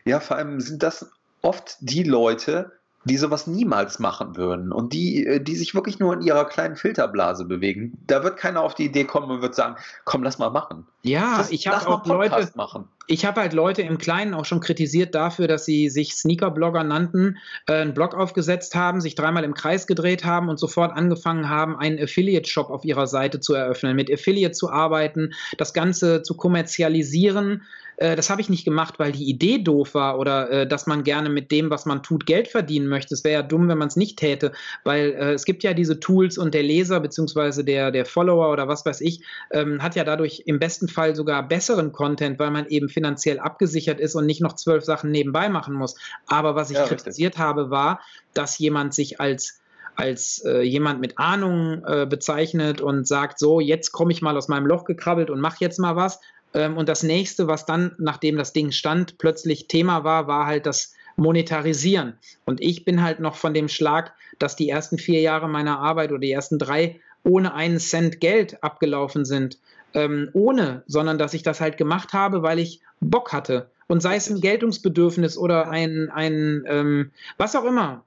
Ja, vor allem sind das oft die Leute, die sowas niemals machen würden und die, äh, die sich wirklich nur in ihrer kleinen Filterblase bewegen. Da wird keiner auf die Idee kommen und wird sagen, komm, lass mal machen. Ja, das, ich habe auch Leute, machen. ich habe halt Leute im Kleinen auch schon kritisiert dafür, dass sie sich Sneaker-Blogger nannten, äh, einen Blog aufgesetzt haben, sich dreimal im Kreis gedreht haben und sofort angefangen haben, einen Affiliate-Shop auf ihrer Seite zu eröffnen, mit Affiliate zu arbeiten, das Ganze zu kommerzialisieren äh, das habe ich nicht gemacht, weil die Idee doof war oder äh, dass man gerne mit dem, was man tut, Geld verdienen möchte. Es wäre ja dumm, wenn man es nicht täte, weil äh, es gibt ja diese Tools und der Leser bzw. Der, der Follower oder was weiß ich, ähm, hat ja dadurch im besten Fall sogar besseren Content, weil man eben finanziell abgesichert ist und nicht noch zwölf Sachen nebenbei machen muss. Aber was ich ja, kritisiert richtig. habe, war, dass jemand sich als als äh, jemand mit Ahnung äh, bezeichnet und sagt, so, jetzt komme ich mal aus meinem Loch gekrabbelt und mache jetzt mal was, und das nächste, was dann, nachdem das Ding stand, plötzlich Thema war, war halt das Monetarisieren. Und ich bin halt noch von dem Schlag, dass die ersten vier Jahre meiner Arbeit oder die ersten drei ohne einen Cent Geld abgelaufen sind. Ähm, ohne, sondern dass ich das halt gemacht habe, weil ich Bock hatte. Und sei es ein Geltungsbedürfnis oder ein, ein ähm, was auch immer.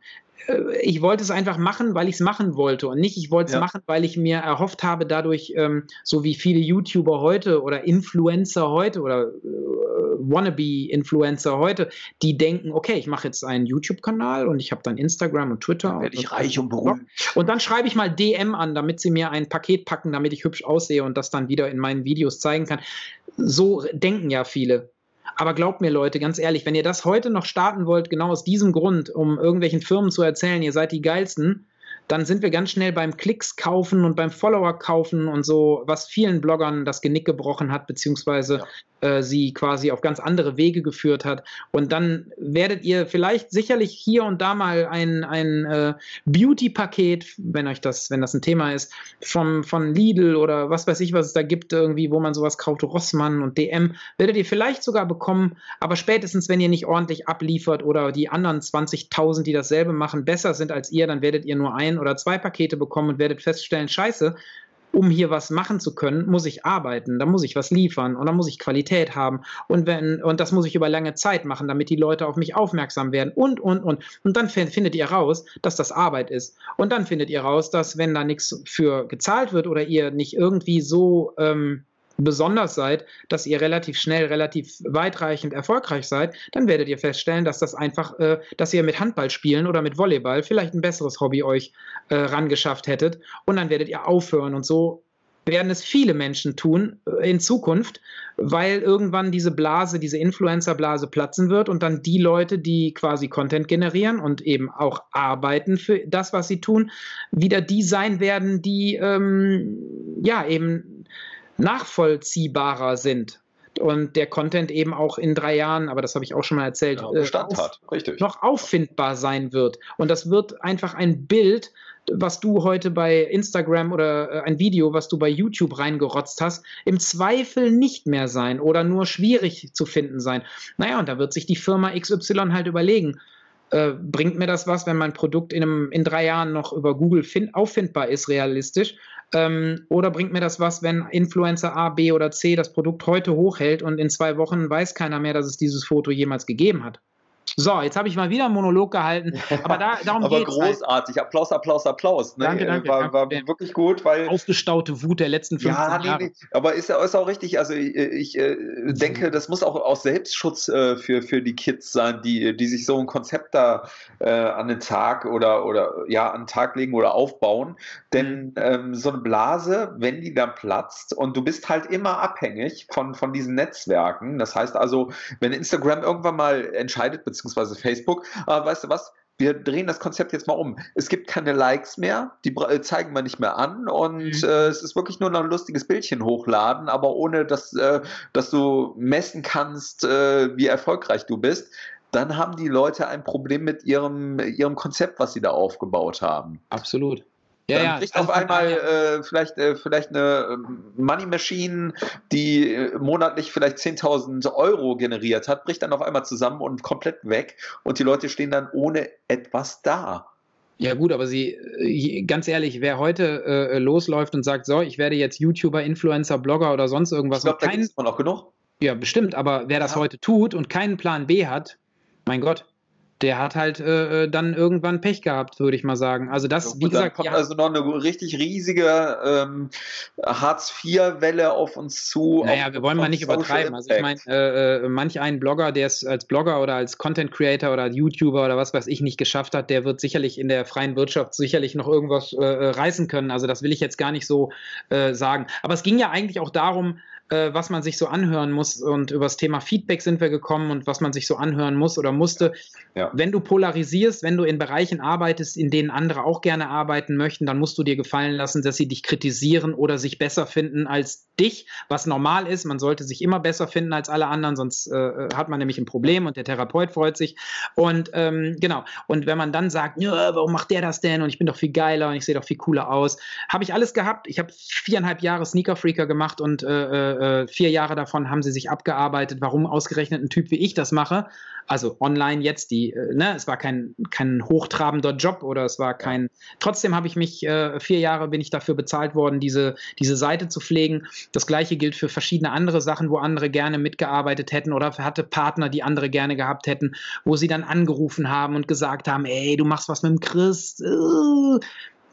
Ich wollte es einfach machen, weil ich es machen wollte und nicht, ich wollte es ja. machen, weil ich mir erhofft habe, dadurch, ähm, so wie viele YouTuber heute oder Influencer heute oder äh, Wannabe-Influencer heute, die denken, okay, ich mache jetzt einen YouTube-Kanal und ich habe dann Instagram und Twitter. Dann werde ich reich und berühmt. Und dann schreibe ich mal DM an, damit sie mir ein Paket packen, damit ich hübsch aussehe und das dann wieder in meinen Videos zeigen kann. So denken ja viele. Aber glaubt mir, Leute, ganz ehrlich, wenn ihr das heute noch starten wollt, genau aus diesem Grund, um irgendwelchen Firmen zu erzählen, ihr seid die geilsten, dann sind wir ganz schnell beim Klicks kaufen und beim Follower kaufen und so, was vielen Bloggern das Genick gebrochen hat, beziehungsweise ja. Äh, sie quasi auf ganz andere Wege geführt hat. Und dann werdet ihr vielleicht sicherlich hier und da mal ein, ein äh, Beauty-Paket, wenn euch das, wenn das ein Thema ist, vom, von Lidl oder was weiß ich, was es da gibt, irgendwie, wo man sowas kauft, Rossmann und DM, werdet ihr vielleicht sogar bekommen, aber spätestens, wenn ihr nicht ordentlich abliefert oder die anderen 20.000, die dasselbe machen, besser sind als ihr, dann werdet ihr nur ein oder zwei Pakete bekommen und werdet feststellen, scheiße, um hier was machen zu können, muss ich arbeiten, da muss ich was liefern und da muss ich Qualität haben. Und wenn und das muss ich über lange Zeit machen, damit die Leute auf mich aufmerksam werden und und und. Und dann findet ihr raus, dass das Arbeit ist. Und dann findet ihr raus, dass wenn da nichts für gezahlt wird oder ihr nicht irgendwie so ähm, besonders seid, dass ihr relativ schnell, relativ weitreichend erfolgreich seid, dann werdet ihr feststellen, dass das einfach, äh, dass ihr mit Handball spielen oder mit Volleyball vielleicht ein besseres Hobby euch äh, rangeschafft hättet. Und dann werdet ihr aufhören. Und so werden es viele Menschen tun äh, in Zukunft, weil irgendwann diese Blase, diese Influencer-Blase platzen wird und dann die Leute, die quasi Content generieren und eben auch arbeiten für das, was sie tun, wieder die sein werden, die ähm, ja eben nachvollziehbarer sind und der Content eben auch in drei Jahren, aber das habe ich auch schon mal erzählt, ja, Bestand äh, hat, richtig. noch auffindbar sein wird. Und das wird einfach ein Bild, was du heute bei Instagram oder äh, ein Video, was du bei YouTube reingerotzt hast, im Zweifel nicht mehr sein oder nur schwierig zu finden sein. Naja, und da wird sich die Firma XY halt überlegen, äh, bringt mir das was, wenn mein Produkt in, einem, in drei Jahren noch über Google find, auffindbar ist, realistisch? Ähm, oder bringt mir das was, wenn Influencer A, B oder C das Produkt heute hochhält und in zwei Wochen weiß keiner mehr, dass es dieses Foto jemals gegeben hat? So, jetzt habe ich mal wieder einen Monolog gehalten, aber da, darum geht es. Aber halt. großartig, halt. Applaus, Applaus, Applaus. Ne? Danke, danke. War, war wirklich gut, weil. Aufgestaute Wut der letzten 15 ja, nee, Jahre. Nee, aber ist, ist auch richtig. Also ich, ich äh, denke, das muss auch aus Selbstschutz äh, für, für die Kids sein, die, die sich so ein Konzept da äh, an den Tag oder, oder ja, an den Tag legen oder aufbauen. Denn mhm. ähm, so eine Blase, wenn die dann platzt und du bist halt immer abhängig von, von diesen Netzwerken. Das heißt also, wenn Instagram irgendwann mal entscheidet, beziehungsweise Facebook, aber weißt du was? wir drehen das Konzept jetzt mal um. Es gibt keine Likes mehr, die äh, zeigen wir nicht mehr an und mhm. äh, es ist wirklich nur noch ein lustiges Bildchen hochladen, aber ohne dass, äh, dass du messen kannst, äh, wie erfolgreich du bist. Dann haben die Leute ein Problem mit ihrem, ihrem Konzept, was sie da aufgebaut haben. Absolut. Ja, dann ja, bricht auf einmal äh, vielleicht, äh, vielleicht eine ähm, Money Machine, die äh, monatlich vielleicht 10.000 Euro generiert hat, bricht dann auf einmal zusammen und komplett weg und die Leute stehen dann ohne etwas da. Ja gut, aber sie, äh, ganz ehrlich, wer heute äh, losläuft und sagt, so, ich werde jetzt YouTuber, Influencer, Blogger oder sonst irgendwas. Ich glaube, da gibt es noch genug. Ja, bestimmt, aber wer das ja. heute tut und keinen Plan B hat, mein Gott, der hat halt äh, äh, dann irgendwann Pech gehabt, würde ich mal sagen. Also das, ja, wie gesagt, kommt ja, also noch eine richtig riesige ähm, Hartz-IV-Welle auf uns zu. Naja, wir wollen mal nicht übertreiben. Also ich meine, äh, äh, manch ein Blogger, der es als Blogger oder als Content Creator oder YouTuber oder was weiß ich nicht geschafft hat, der wird sicherlich in der freien Wirtschaft sicherlich noch irgendwas äh, äh reißen können. Also das will ich jetzt gar nicht so sagen. Aber es ging ja eigentlich auch darum, äh, was man sich so anhören muss. Und über das Thema Feedback sind wir gekommen und was man sich so anhören muss oder musste. Ja. Wenn du polarisierst, wenn du in Bereichen arbeitest, in denen andere auch gerne arbeiten möchten, dann musst du dir gefallen lassen, dass sie dich kritisieren oder sich besser finden als dich, was normal ist. Man sollte sich immer besser finden als alle anderen, sonst äh, hat man nämlich ein Problem und der Therapeut freut sich. Und ähm, genau. Und wenn man dann sagt, warum macht der das denn? Und ich bin doch viel geiler und ich sehe doch viel cooler aus, habe ich alles gehabt. Ich habe viereinhalb Jahre Sneaker Freaker gemacht und äh, äh vier Jahre davon haben sie sich abgearbeitet, warum ausgerechnet ein Typ wie ich das mache. Also online jetzt, die, äh, ne, es war kein, kein hochtrabender Job oder es war kein. Trotzdem habe ich mich, äh, vier Jahre bin ich dafür bezahlt worden, diese, diese Seite zu pflegen. Das gleiche gilt für verschiedene andere Sachen, wo andere gerne mitgearbeitet hätten oder hatte Partner, die andere gerne gehabt hätten, wo sie dann angerufen haben und gesagt haben, ey, du machst was mit dem Chris. Äh.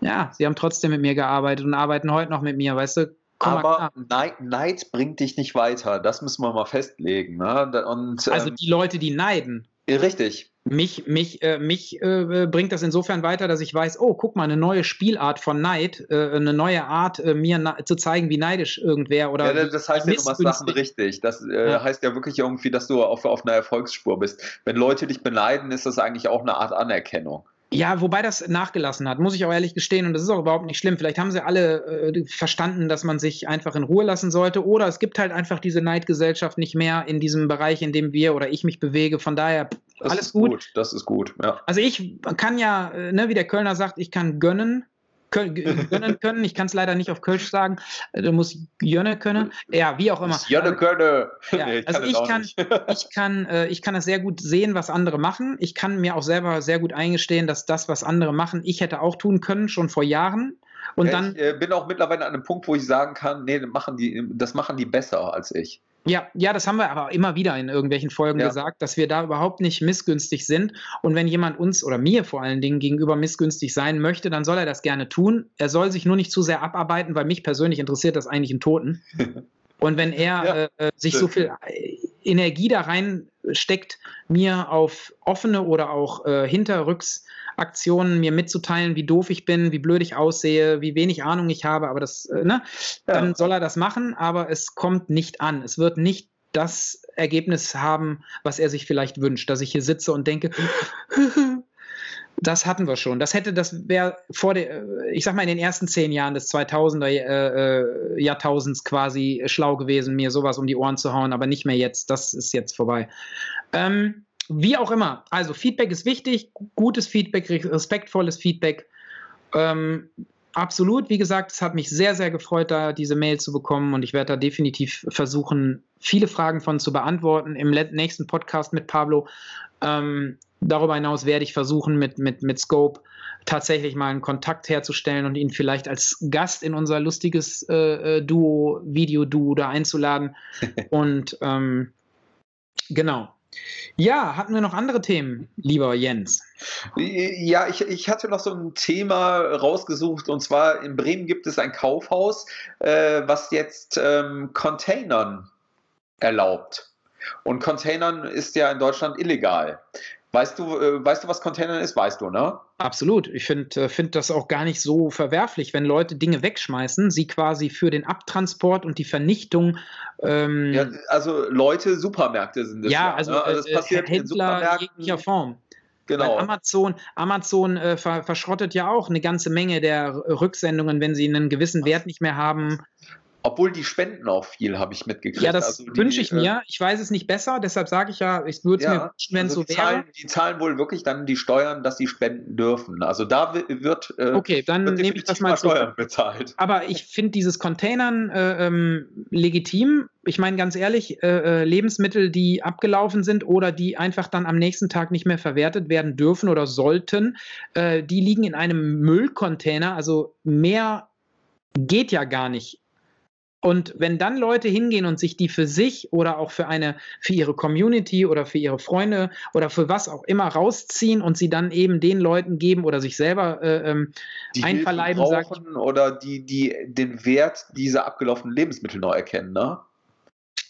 Ja, sie haben trotzdem mit mir gearbeitet und arbeiten heute noch mit mir, weißt du, aber Neid, Neid, bringt dich nicht weiter. Das müssen wir mal festlegen. Ne? Und, also ähm, die Leute, die neiden. Richtig. Mich, mich, äh, mich äh, bringt das insofern weiter, dass ich weiß, oh, guck mal, eine neue Spielart von Neid, äh, eine neue Art, äh, mir zu zeigen, wie neidisch irgendwer oder. Ja, das heißt ja, du machst Sachen richtig. Das äh, ja. heißt ja wirklich irgendwie, dass du auf, auf einer Erfolgsspur bist. Wenn Leute dich beneiden, ist das eigentlich auch eine Art Anerkennung. Ja, wobei das nachgelassen hat, muss ich auch ehrlich gestehen. Und das ist auch überhaupt nicht schlimm. Vielleicht haben sie alle äh, verstanden, dass man sich einfach in Ruhe lassen sollte. Oder es gibt halt einfach diese Neidgesellschaft nicht mehr in diesem Bereich, in dem wir oder ich mich bewege. Von daher, Das alles ist gut. Das ist gut, ja. Also ich kann ja, äh, ne, wie der Kölner sagt, ich kann gönnen. Gönnen können, ich kann es leider nicht auf Kölsch sagen, Äh, du musst Jönne können. Ja, wie auch immer. Ja, eine Könne. Ja, Nee, also ich kann- ich kann, äh, ich kann das sehr gut sehen, was andere machen. Ich kann mir auch selber sehr gut eingestehen, dass das, was andere machen, ich hätte auch tun können, schon vor Jahren. Und ja, dann, ich äh, bin auch mittlerweile an einem Punkt, wo ich sagen kann, nee, machen die, das machen die besser als ich. Ja, ja, das haben wir aber immer wieder in irgendwelchen Folgen Ja. gesagt, dass wir da überhaupt nicht missgünstig sind. Und wenn jemand uns oder mir vor allen Dingen gegenüber missgünstig sein möchte, dann soll er das gerne tun. Er soll sich nur nicht zu sehr abarbeiten, weil mich persönlich interessiert das eigentlich einen Toten. Und wenn er Ja, äh, äh, sich so viel äh, Energie da reinsteckt, mir auf offene oder auch äh, Hinterrücksaktionen mir mitzuteilen, wie doof ich bin, wie blöd ich aussehe, wie wenig Ahnung ich habe, aber das, äh, ne, Ja. dann soll er das machen, aber es kommt nicht an. Es wird nicht das Ergebnis haben, was er sich vielleicht wünscht, dass ich hier sitze und denke, das hatten wir schon. Das hätte, das wäre vor der, äh, ich sag mal, in den ersten zehn Jahren des 2000er äh, äh, Jahrtausends quasi schlau gewesen, mir sowas um die Ohren zu hauen, aber nicht mehr jetzt. Das ist jetzt vorbei. Ähm, wie auch immer. Also Feedback ist wichtig, gutes Feedback, respektvolles Feedback. Ähm, absolut. Wie gesagt, es hat mich sehr, sehr gefreut, da diese Mail zu bekommen und ich werde da definitiv versuchen, viele Fragen von zu beantworten im nächsten Podcast mit Pablo. Ähm, darüber hinaus werde ich versuchen, mit, mit, mit Scope tatsächlich mal einen Kontakt herzustellen und ihn vielleicht als Gast in unser lustiges äh, äh, Duo, Video-Duo da einzuladen. und ähm, genau. Ja, hatten wir noch andere Themen, lieber Jens? Ja, ich, ich hatte noch so ein Thema rausgesucht und zwar in Bremen gibt es ein Kaufhaus, äh, was jetzt ähm, Containern erlaubt. Und Containern ist ja in Deutschland illegal. Weißt du, äh, weißt du, was Containern ist? Weißt du, ne? Absolut. Ich finde äh, find das auch gar nicht so verwerflich, wenn Leute Dinge wegschmeißen, sie quasi für den Abtransport und die Vernichtung. Ähm, Ja, also Leute, Supermärkte sind es. ja, also, ne? also es äh, passiert in Händler Supermärkten. jeglicher Form. Weil Genau. Amazon, Amazon äh, ver verschrottet ja auch eine ganze Menge der Rücksendungen, wenn sie einen gewissen Wert nicht mehr haben. Obwohl die spenden auch viel, habe ich mitgekriegt. Ja, das Also wünsche ich äh, mir. Ich weiß es nicht besser, deshalb sage ich ja, ich würde es mir Ja, wünschen, wenn es also so die, wäre. zahlen, die zahlen wohl wirklich dann die Steuern, dass sie spenden dürfen. Also da wi- wird, äh, Okay, dann nehme ich das mal. Steuern bezahlt. Aber ich finde dieses Containern äh, ähm, legitim. Ich meine ganz ehrlich, äh, äh, Lebensmittel, die abgelaufen sind oder die einfach dann am nächsten Tag nicht mehr verwertet werden dürfen oder sollten, äh, die liegen in einem Müllcontainer. Also mehr geht ja gar nicht. Und wenn dann Leute hingehen und sich die für sich oder auch für eine, für ihre Community oder für ihre Freunde oder für was auch immer rausziehen und sie dann eben den Leuten geben oder sich selber äh, ähm, Die einverleiben, Hilfe brauchen oder die, die den Wert dieser abgelaufenen Lebensmittel noch erkennen, ne?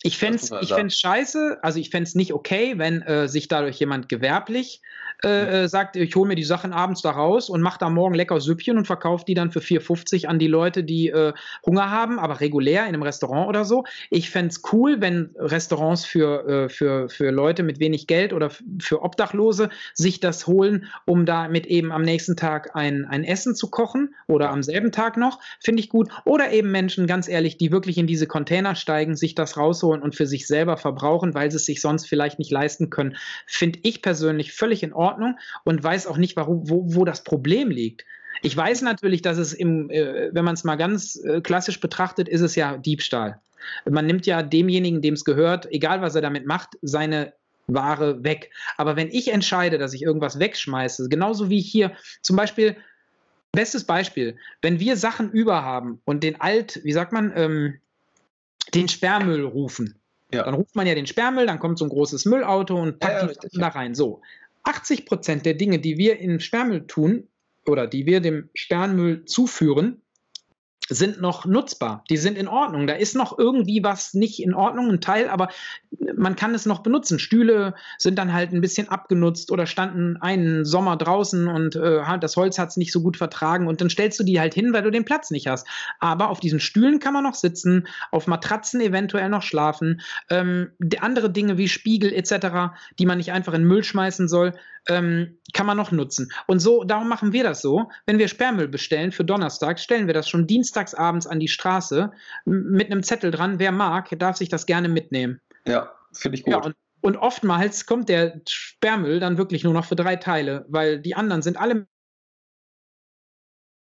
Ich fände es ich fänd's scheiße, also ich fände es nicht okay, wenn äh, sich dadurch jemand gewerblich äh, äh, sagt, ich hole mir die Sachen abends da raus und mache da morgen lecker Süppchen und verkaufe die dann für 4,50 an die Leute, die äh, Hunger haben, aber regulär in einem Restaurant oder so. Ich fände es cool, wenn Restaurants für, äh, für, für Leute mit wenig Geld oder für Obdachlose sich das holen, um damit eben am nächsten Tag ein, ein Essen zu kochen oder am selben Tag noch. Finde ich gut. Oder eben Menschen, ganz ehrlich, die wirklich in diese Container steigen, sich das rausholen und für sich selber verbrauchen, weil sie es sich sonst vielleicht nicht leisten können. Finde ich persönlich völlig in Ordnung und weiß auch nicht, warum, wo, wo das Problem liegt. Ich weiß natürlich, dass es im, äh, wenn man es mal ganz äh, klassisch betrachtet, ist es ja Diebstahl. Man nimmt ja demjenigen, dem es gehört, egal was er damit macht, seine Ware weg. Aber wenn ich entscheide, dass ich irgendwas wegschmeiße, genauso wie hier zum Beispiel, bestes Beispiel, wenn wir Sachen über haben und den alt, wie sagt man, ähm, den Sperrmüll rufen, Ja. dann ruft man ja den Sperrmüll, dann kommt so ein großes Müllauto und packt Ja, die da rein. So, 80 Prozent der Dinge, die wir in Sperrmüll tun oder die wir dem Sperrmüll zuführen, sind noch nutzbar. Die sind in Ordnung. Da ist noch irgendwie was nicht in Ordnung, ein Teil, aber man kann es noch benutzen. Stühle sind dann halt ein bisschen abgenutzt oder standen einen Sommer draußen und äh, das Holz hat es nicht so gut vertragen und dann stellst du die halt hin, weil du den Platz nicht hast. Aber auf diesen Stühlen kann man noch sitzen, auf Matratzen eventuell noch schlafen. Ähm, andere Dinge wie Spiegel etc., die man nicht einfach in Müll schmeißen soll, ähm, kann man noch nutzen. Und so, darum machen wir das so. Wenn wir Sperrmüll bestellen für Donnerstag, stellen wir das schon dienstags abends an die Straße mit einem Zettel dran. Wer mag, darf sich das gerne mitnehmen. Ja, finde ich gut. Ja, und, und oftmals kommt der Sperrmüll dann wirklich nur noch für drei Teile, weil die anderen sind alle.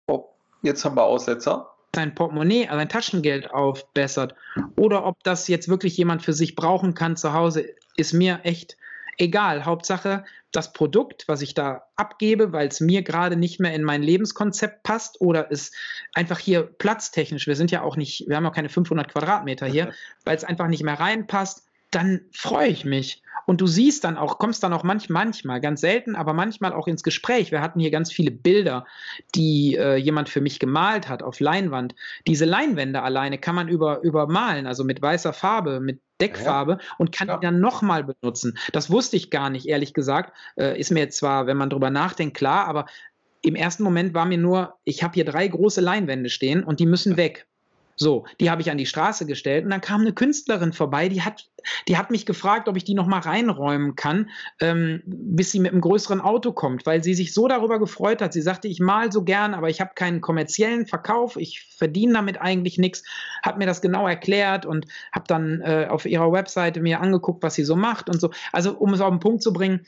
Oh, jetzt haben wir Aussetzer sein Portemonnaie, sein Taschengeld aufbessert oder ob das jetzt wirklich jemand für sich brauchen kann zu Hause, ist mir echt egal. Hauptsache, das Produkt, was ich da abgebe, weil es mir gerade nicht mehr in mein Lebenskonzept passt oder ist einfach hier platztechnisch, wir sind ja auch nicht, wir haben ja keine 500 Quadratmeter hier, weil es einfach nicht mehr reinpasst, dann freue ich mich. Und du siehst dann auch, kommst dann auch manch, manchmal, ganz selten, aber manchmal auch ins Gespräch. Wir hatten hier ganz viele Bilder, die äh, jemand für mich gemalt hat auf Leinwand. Diese Leinwände alleine kann man über, übermalen, also mit weißer Farbe, mit Deckfarbe ja. und kann ja. die dann nochmal benutzen. Das wusste ich gar nicht, ehrlich gesagt. Äh, ist mir jetzt zwar, wenn man drüber nachdenkt, klar, aber im ersten Moment war mir nur, ich habe hier drei große Leinwände stehen und die müssen weg. So, die habe ich an die Straße gestellt und dann kam eine Künstlerin vorbei, die hat, die hat mich gefragt, ob ich die nochmal reinräumen kann, ähm, bis sie mit einem größeren Auto kommt, weil sie sich so darüber gefreut hat. Sie sagte, ich mal so gern, aber ich habe keinen kommerziellen Verkauf, ich verdiene damit eigentlich nichts, hat mir das genau erklärt und habe dann äh, auf ihrer Webseite mir angeguckt, was sie so macht und so. Also, um es auf den Punkt zu bringen,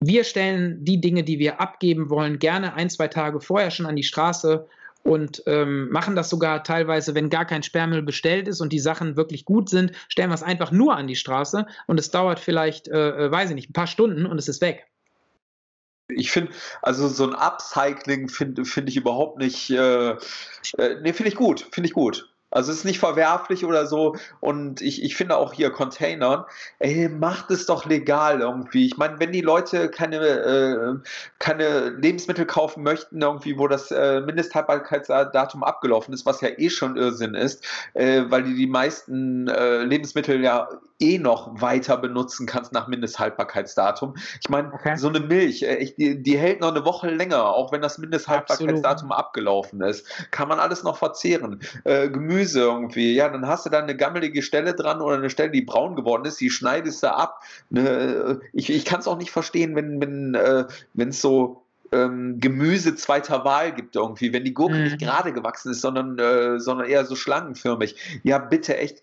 wir stellen die Dinge, die wir abgeben wollen, gerne ein, zwei Tage vorher schon an die Straße und ähm, machen das sogar teilweise, wenn gar kein Sperrmüll bestellt ist und die Sachen wirklich gut sind, stellen wir es einfach nur an die Straße und es dauert vielleicht, äh, äh weiß ich nicht, ein paar Stunden und es ist weg. Ich finde, also so ein Upcycling finde find ich überhaupt nicht, äh, äh, nee, finde ich gut, finde ich gut. Also es ist nicht verwerflich oder so. Und ich, ich finde auch hier Containern, ey, macht es doch legal irgendwie. Ich meine, wenn die Leute keine, äh, keine Lebensmittel kaufen möchten, irgendwie, wo das äh, Mindesthaltbarkeitsdatum abgelaufen ist, was ja eh schon Irrsinn ist, äh, weil die die meisten äh, Lebensmittel ja eh noch weiter benutzen kannst nach Mindesthaltbarkeitsdatum. Ich meine, okay. so eine Milch, äh, die, die, hält noch eine Woche länger, auch wenn das Mindesthaltbarkeitsdatum Absolut. abgelaufen ist. Kann man alles noch verzehren. Äh, Gemüse irgendwie, ja, dann hast du da eine gammelige Stelle dran oder eine Stelle, die braun geworden ist, die schneidest du ab. Ne, ich ich kann es auch nicht verstehen, wenn wenn äh, es so ähm, Gemüse zweiter Wahl gibt irgendwie, wenn die Gurke mhm. nicht gerade gewachsen ist, sondern, äh, sondern eher so schlangenförmig. Ja, bitte echt,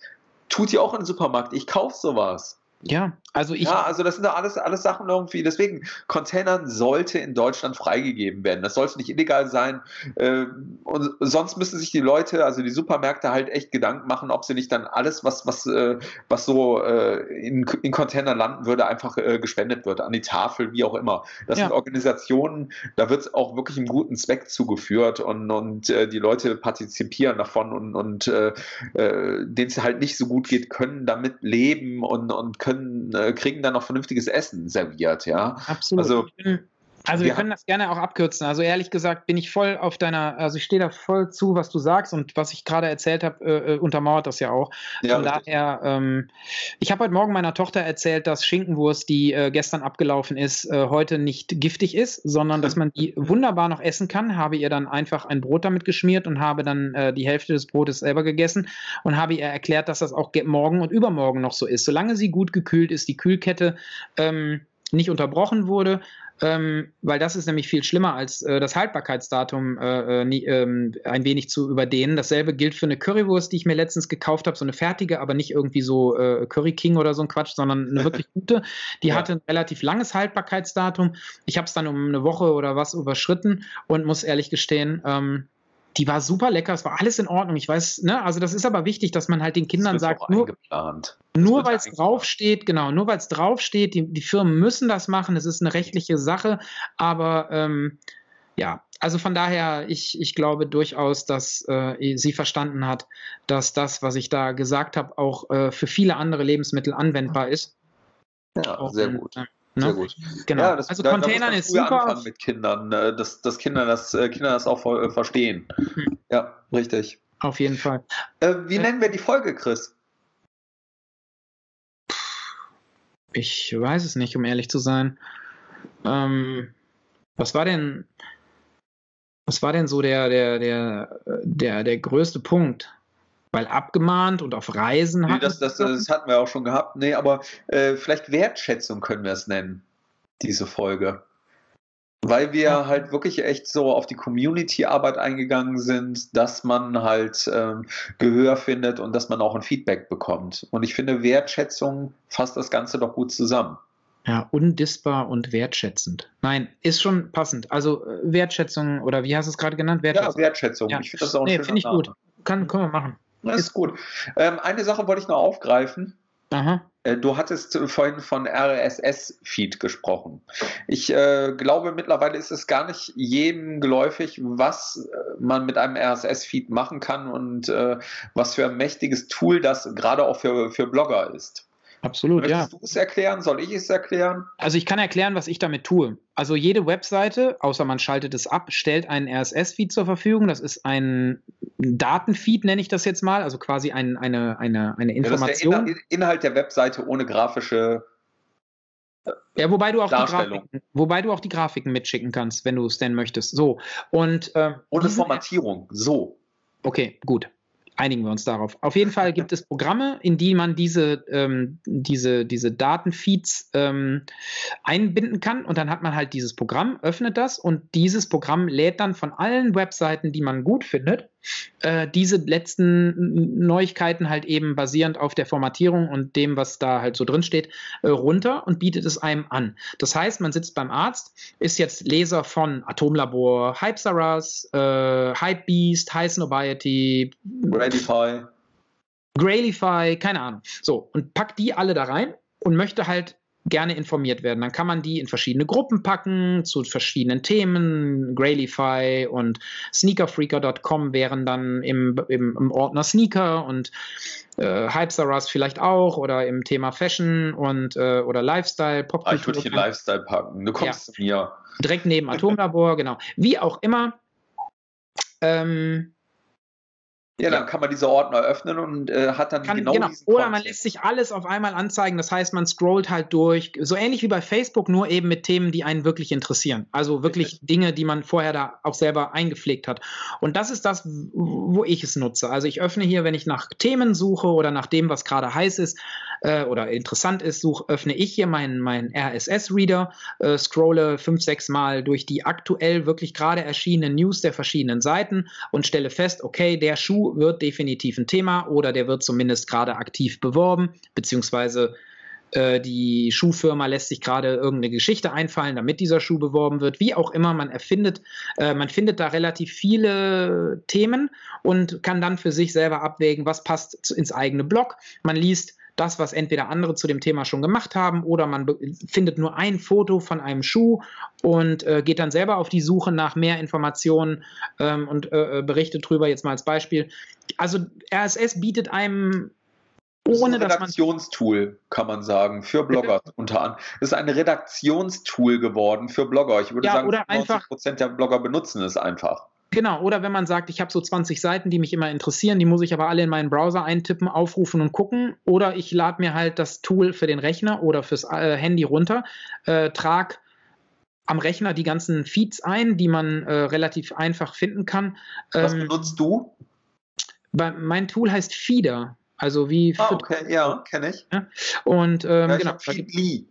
tut ihr auch im Supermarkt. Ich kaufe sowas. Ja, also ich. Ja, also das sind doch alles, alles Sachen irgendwie. Deswegen, Containern sollte in Deutschland freigegeben werden. Das sollte nicht illegal sein. Äh, und sonst müssen sich die Leute, also die Supermärkte halt echt Gedanken machen, ob sie nicht dann alles, was, was, äh, was so äh, in, in Containern landen würde, einfach gespendet wird. An die Tafel, wie auch immer. Das ja. sind Organisationen, da wird es auch wirklich im guten Zweck zugeführt und, und die Leute partizipieren davon und, und denen es halt nicht so gut geht, können damit leben und, und können, äh, kriegen dann noch vernünftiges Essen serviert, ja. Absolut. Also, also wir, wir können das gerne auch abkürzen. Also ehrlich gesagt bin ich voll auf deiner, also ich stehe da voll zu, was du sagst und was ich gerade erzählt habe, äh, äh, untermauert das ja auch. Ja, Von daher, ähm, ich habe heute Morgen meiner Tochter erzählt, dass Schinkenwurst, die äh, gestern abgelaufen ist, äh, heute nicht giftig ist, sondern dass man die wunderbar noch essen kann. Habe ihr dann einfach ein Brot damit geschmiert und habe dann äh, die Hälfte des Brotes selber gegessen und habe ihr erklärt, dass das auch morgen und übermorgen noch so ist. Solange sie gut gekühlt ist, die Kühlkette ähm, nicht unterbrochen wurde, ähm, weil das ist nämlich viel schlimmer als äh, das Haltbarkeitsdatum äh, äh, nie, ähm, ein wenig zu überdehnen. Dasselbe gilt für eine Currywurst, die ich mir letztens gekauft habe, so eine fertige, aber nicht irgendwie so äh, Curry King oder so ein Quatsch, sondern eine wirklich gute. Die ja. hatte ein relativ langes Haltbarkeitsdatum. Ich habe es dann um eine Woche oder was überschritten und muss ehrlich gestehen, ähm, die war super lecker, es war alles in Ordnung. Ich weiß, ne, also das ist aber wichtig, dass man halt den Kindern sagt, nur, nur weil es draufsteht, genau, nur weil es draufsteht, die, die Firmen müssen das machen, es ist eine rechtliche Sache, aber ähm, ja, also von daher, ich, ich glaube durchaus, dass äh, sie verstanden hat, dass das, was ich da gesagt habe, auch äh, für viele andere Lebensmittel anwendbar ist. Ja, auch, sehr gut. Äh? Sehr gut. Genau. Ja, das, also da, Containern da ist super. mit Kindern, ne? dass, dass Kinder, das, äh, Kinder das auch äh, verstehen. Hm. Ja, richtig. Auf jeden Fall. Äh, wie äh, nennen wir die Folge, Chris? Ich weiß es nicht, um ehrlich zu sein. Ähm, was war denn, was war denn so der, der, der, der, der größte Punkt? Weil abgemahnt und auf Reisen nee, das, das, das, hatten wir auch schon gehabt. Nee, aber äh, vielleicht Wertschätzung können wir es nennen, diese Folge. weil wir halt wirklich echt so auf die Community-Arbeit eingegangen sind, dass man halt ähm, Gehör findet und dass man auch ein Feedback bekommt. Und ich finde, Wertschätzung fasst das Ganze doch gut zusammen. Ja, undissbar und wertschätzend. Nein, ist schon passend. Also äh, Wertschätzung oder wie hast du es gerade genannt? Wertschätzung. Ja, Wertschätzung. Ja. Ich finde das auch nee, finde ich gut. Kann, können wir machen. Das ist gut. Ähm, eine Sache wollte ich noch aufgreifen. Aha. Äh, du hattest vorhin von RSS-Feed gesprochen. Ich äh, glaube, mittlerweile ist es gar nicht jedem geläufig, was äh, man mit einem RSS-Feed machen kann und äh, was für ein mächtiges Tool das gerade auch für, für Blogger ist. Absolut, Möchtest ja. du es erklären? Soll ich es erklären? Also ich kann erklären, was ich damit tue. Also jede Webseite, außer man schaltet es ab, stellt einen RSS-Feed zur Verfügung. Das ist ein Datenfeed, nenne ich das jetzt mal, also quasi ein, eine, eine, eine Information. Ja, das ist der Inhalt der Webseite ohne grafische äh, ja, wobei du, auch die Grafiken, wobei du auch die Grafiken mitschicken kannst, wenn du es denn möchtest. So. Und, äh, Ohne Formatierung. So. Okay, gut einigen wir uns darauf. Auf jeden Fall gibt es Programme, in die man diese, ähm, diese, diese Datenfeeds ähm, einbinden kann und dann hat man halt dieses Programm, öffnet das und dieses Programm lädt dann von allen Webseiten, die man gut findet, äh, diese letzten Neuigkeiten halt eben basierend auf der Formatierung und dem, was da halt so drin steht, äh, runter und bietet es einem an. Das heißt, man sitzt beim Arzt, ist jetzt Leser von Atomlabor, Hypesaras, äh, Hypebeast, High Snobiety, Gradify. Grailify, keine Ahnung. So, und packt die alle da rein und möchte halt gerne informiert werden. Dann kann man die in verschiedene Gruppen packen zu verschiedenen Themen. Grailify und Sneakerfreaker.com wären dann im, im, im, Ordner Sneaker und äh, Hypesaras vielleicht auch oder im Thema Fashion und äh, oder Lifestyle, Popkultur. Ah, ich würde hier Lifestyle packen. Du kommst ja. zu mir. Direkt neben Atomlabor, genau. Wie auch immer. Ähm, ja, dann kann man diese Ordner öffnen und äh, hat dann kann, genau, genau. diesen Oder man lässt sich alles auf einmal anzeigen. Das heißt, man scrollt halt durch, so ähnlich wie bei Facebook, nur eben mit Themen, die einen wirklich interessieren. Also wirklich Richtig. Dinge, die man vorher da auch selber eingepflegt hat. Und das ist das, wo ich es nutze. Also ich öffne hier, wenn ich nach Themen suche oder nach dem, was gerade heiß ist äh, oder interessant ist, suche, öffne ich hier meinen, meinen RSS-Reader, äh, scrolle fünf, sechs Mal durch die aktuell wirklich gerade erschienenen News der verschiedenen Seiten und stelle fest, okay, der Schuh wird definitiv ein Thema oder der wird zumindest gerade aktiv beworben, beziehungsweise äh, die Schuhfirma lässt sich gerade irgendeine Geschichte einfallen, damit dieser Schuh beworben wird. Wie auch immer, man erfindet, äh, man findet da relativ viele Themen und kann dann für sich selber abwägen, was passt ins eigene Blog. Man liest das, was entweder andere zu dem Thema schon gemacht haben, oder man findet nur ein Foto von einem Schuh und äh, geht dann selber auf die Suche nach mehr Informationen ähm, und äh, äh berichtet drüber, jetzt mal als Beispiel. Also RSS bietet einem ohne das ist ein Redaktionstool, kann man sagen, für Blogger unter anderem. Es ist ein Redaktionstool geworden für Blogger. Ich würde ja, sagen, 90 Prozent der Blogger benutzen es einfach. Genau, oder wenn man sagt, ich habe so 20 Seiten, die mich immer interessieren, die muss ich aber alle in meinen Browser eintippen, aufrufen und gucken. Oder ich lade mir halt das Tool für den Rechner oder fürs äh, Handy runter, äh, trage am Rechner die ganzen Feeds ein, die man äh, relativ einfach finden kann. Was ähm, benutzt du? Bei, mein Tool heißt Feeder. Also wie. Ah, okay, ja, kenne ich. Ja? Und ähm, ja, genau. Feedly.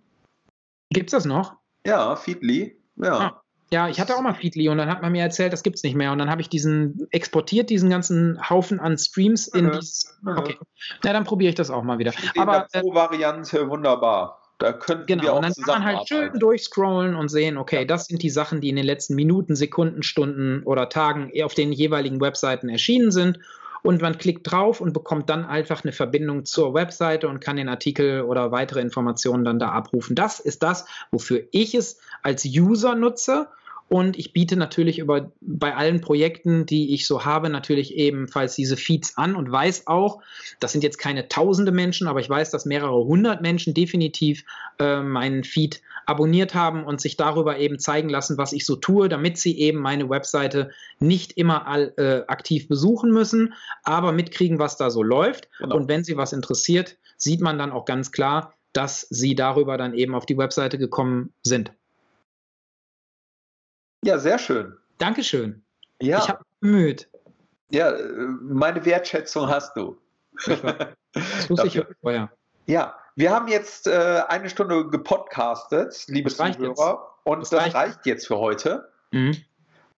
Gibt es das noch? Ja, Feedly. Ja. Ah. Ja, ich hatte auch mal Feedly und dann hat man mir erzählt, das gibt es nicht mehr. Und dann habe ich diesen exportiert, diesen ganzen Haufen an Streams in mhm. dieses. Okay. Na, dann probiere ich das auch mal wieder. In Aber der Pro-Variante äh, wunderbar. Da könnten genau, wir auch und dann kann man halt schön durchscrollen und sehen, okay, ja. das sind die Sachen, die in den letzten Minuten, Sekunden, Stunden oder Tagen auf den jeweiligen Webseiten erschienen sind und man klickt drauf und bekommt dann einfach eine Verbindung zur Webseite und kann den Artikel oder weitere Informationen dann da abrufen. Das ist das, wofür ich es als User nutze. Und ich biete natürlich über, bei allen Projekten, die ich so habe, natürlich ebenfalls diese Feeds an und weiß auch, das sind jetzt keine tausende Menschen, aber ich weiß, dass mehrere hundert Menschen definitiv äh, meinen Feed abonniert haben und sich darüber eben zeigen lassen, was ich so tue, damit sie eben meine Webseite nicht immer all, äh, aktiv besuchen müssen, aber mitkriegen, was da so läuft. Genau. Und wenn sie was interessiert, sieht man dann auch ganz klar, dass sie darüber dann eben auf die Webseite gekommen sind. Ja, sehr schön. Dankeschön. Ja. Ich habe mich bemüht. Ja, äh, meine Wertschätzung hast du. Das wusste ich vorher. Ja, wir haben jetzt äh, eine Stunde gepodcastet, liebe Das Zuhörer. Und Das das, reicht reicht jetzt für heute. Mhm.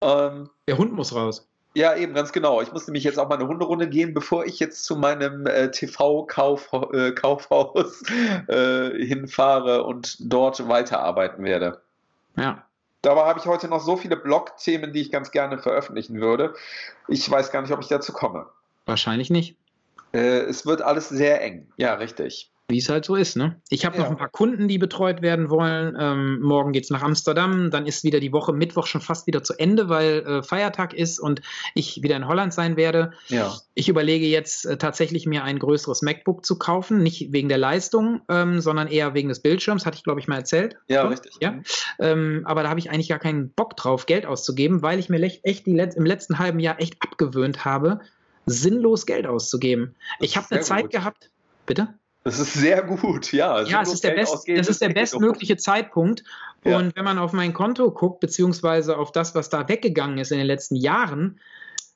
Ähm, Der Hund muss raus. ja, eben, ganz genau. Ich muss nämlich jetzt auch mal eine Hunderunde gehen, bevor ich jetzt zu meinem äh, TV-Kaufhaus äh, äh, hinfahre und dort weiterarbeiten werde. Ja. Dabei habe ich heute noch so viele Blog-Themen, die ich ganz gerne veröffentlichen würde. Ich weiß gar nicht, ob ich dazu komme. Wahrscheinlich nicht. Äh, es wird alles sehr eng. Ja, richtig. Wie es halt so ist, ne? Ich habe Ja. noch ein paar Kunden, die betreut werden wollen. Ähm, morgen geht's nach Amsterdam. Dann ist wieder die Woche Mittwoch schon fast wieder zu Ende, weil äh, Feiertag ist und ich wieder in Holland sein werde. Ja. Ich überlege jetzt äh, tatsächlich mir ein größeres MacBook zu kaufen, nicht wegen der Leistung, ähm, sondern eher wegen des Bildschirms, hatte ich glaube ich mal erzählt. Ja, So? richtig. Ja. Ähm, aber da habe ich eigentlich gar keinen Bock drauf, Geld auszugeben, weil ich mir echt Let im letzten halben Jahr echt abgewöhnt habe, sinnlos Geld auszugeben. Das Ich habe eine Zeit gut. gehabt. Bitte? Das ist sehr gut, ja. Ja, es ist der, best, ausgeben das ist der bestmögliche Zeitpunkt. Ja. Und wenn man auf mein Konto guckt, beziehungsweise auf das, was da weggegangen ist in den letzten Jahren,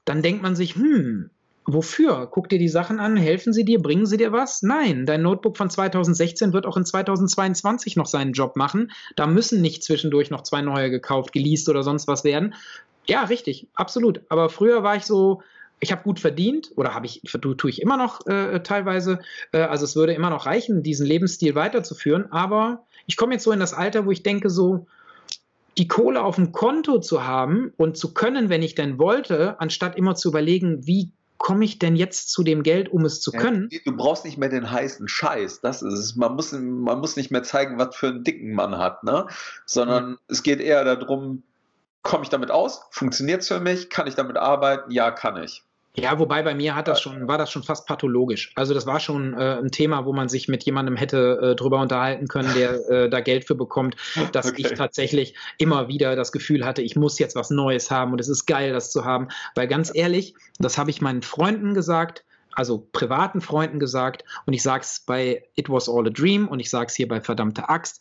dann denkt man sich, hm, wofür? Guck dir die Sachen an, helfen sie dir, bringen sie dir was? Nein, dein Notebook von 2016 wird auch in 2022 noch seinen Job machen. Da müssen nicht zwischendurch noch zwei neue gekauft, geleast oder sonst was werden. Ja, richtig, absolut. Aber früher war ich so, ich habe gut verdient oder habe ich tu- tue ich immer noch äh, teilweise. Äh, also es würde immer noch reichen, diesen Lebensstil weiterzuführen. Aber ich komme jetzt so in das Alter, wo ich denke so, die Kohle auf dem Konto zu haben und zu können, wenn ich denn wollte, anstatt immer zu überlegen, wie komme ich denn jetzt zu dem Geld, um es zu können. Ja, du brauchst nicht mehr den heißen Scheiß. Das ist es. Man muss, man muss nicht mehr zeigen, was für einen dicken man hat, ne? Sondern es geht eher darum, komme ich damit aus? Funktioniert es für mich? Kann ich damit arbeiten? Ja, kann ich. Ja, wobei bei mir hat das schon, war das schon fast pathologisch. Also das war schon äh, ein Thema, wo man sich mit jemandem hätte äh, drüber unterhalten können, der äh, da Geld für bekommt, dass Okay. ich tatsächlich immer wieder das Gefühl hatte, ich muss jetzt was Neues haben und es ist geil, das zu haben. Weil ganz ehrlich, das habe ich meinen Freunden gesagt, also privaten Freunden gesagt und ich sage es bei It Was All a Dream und ich sage es hier bei Verdammte Axt,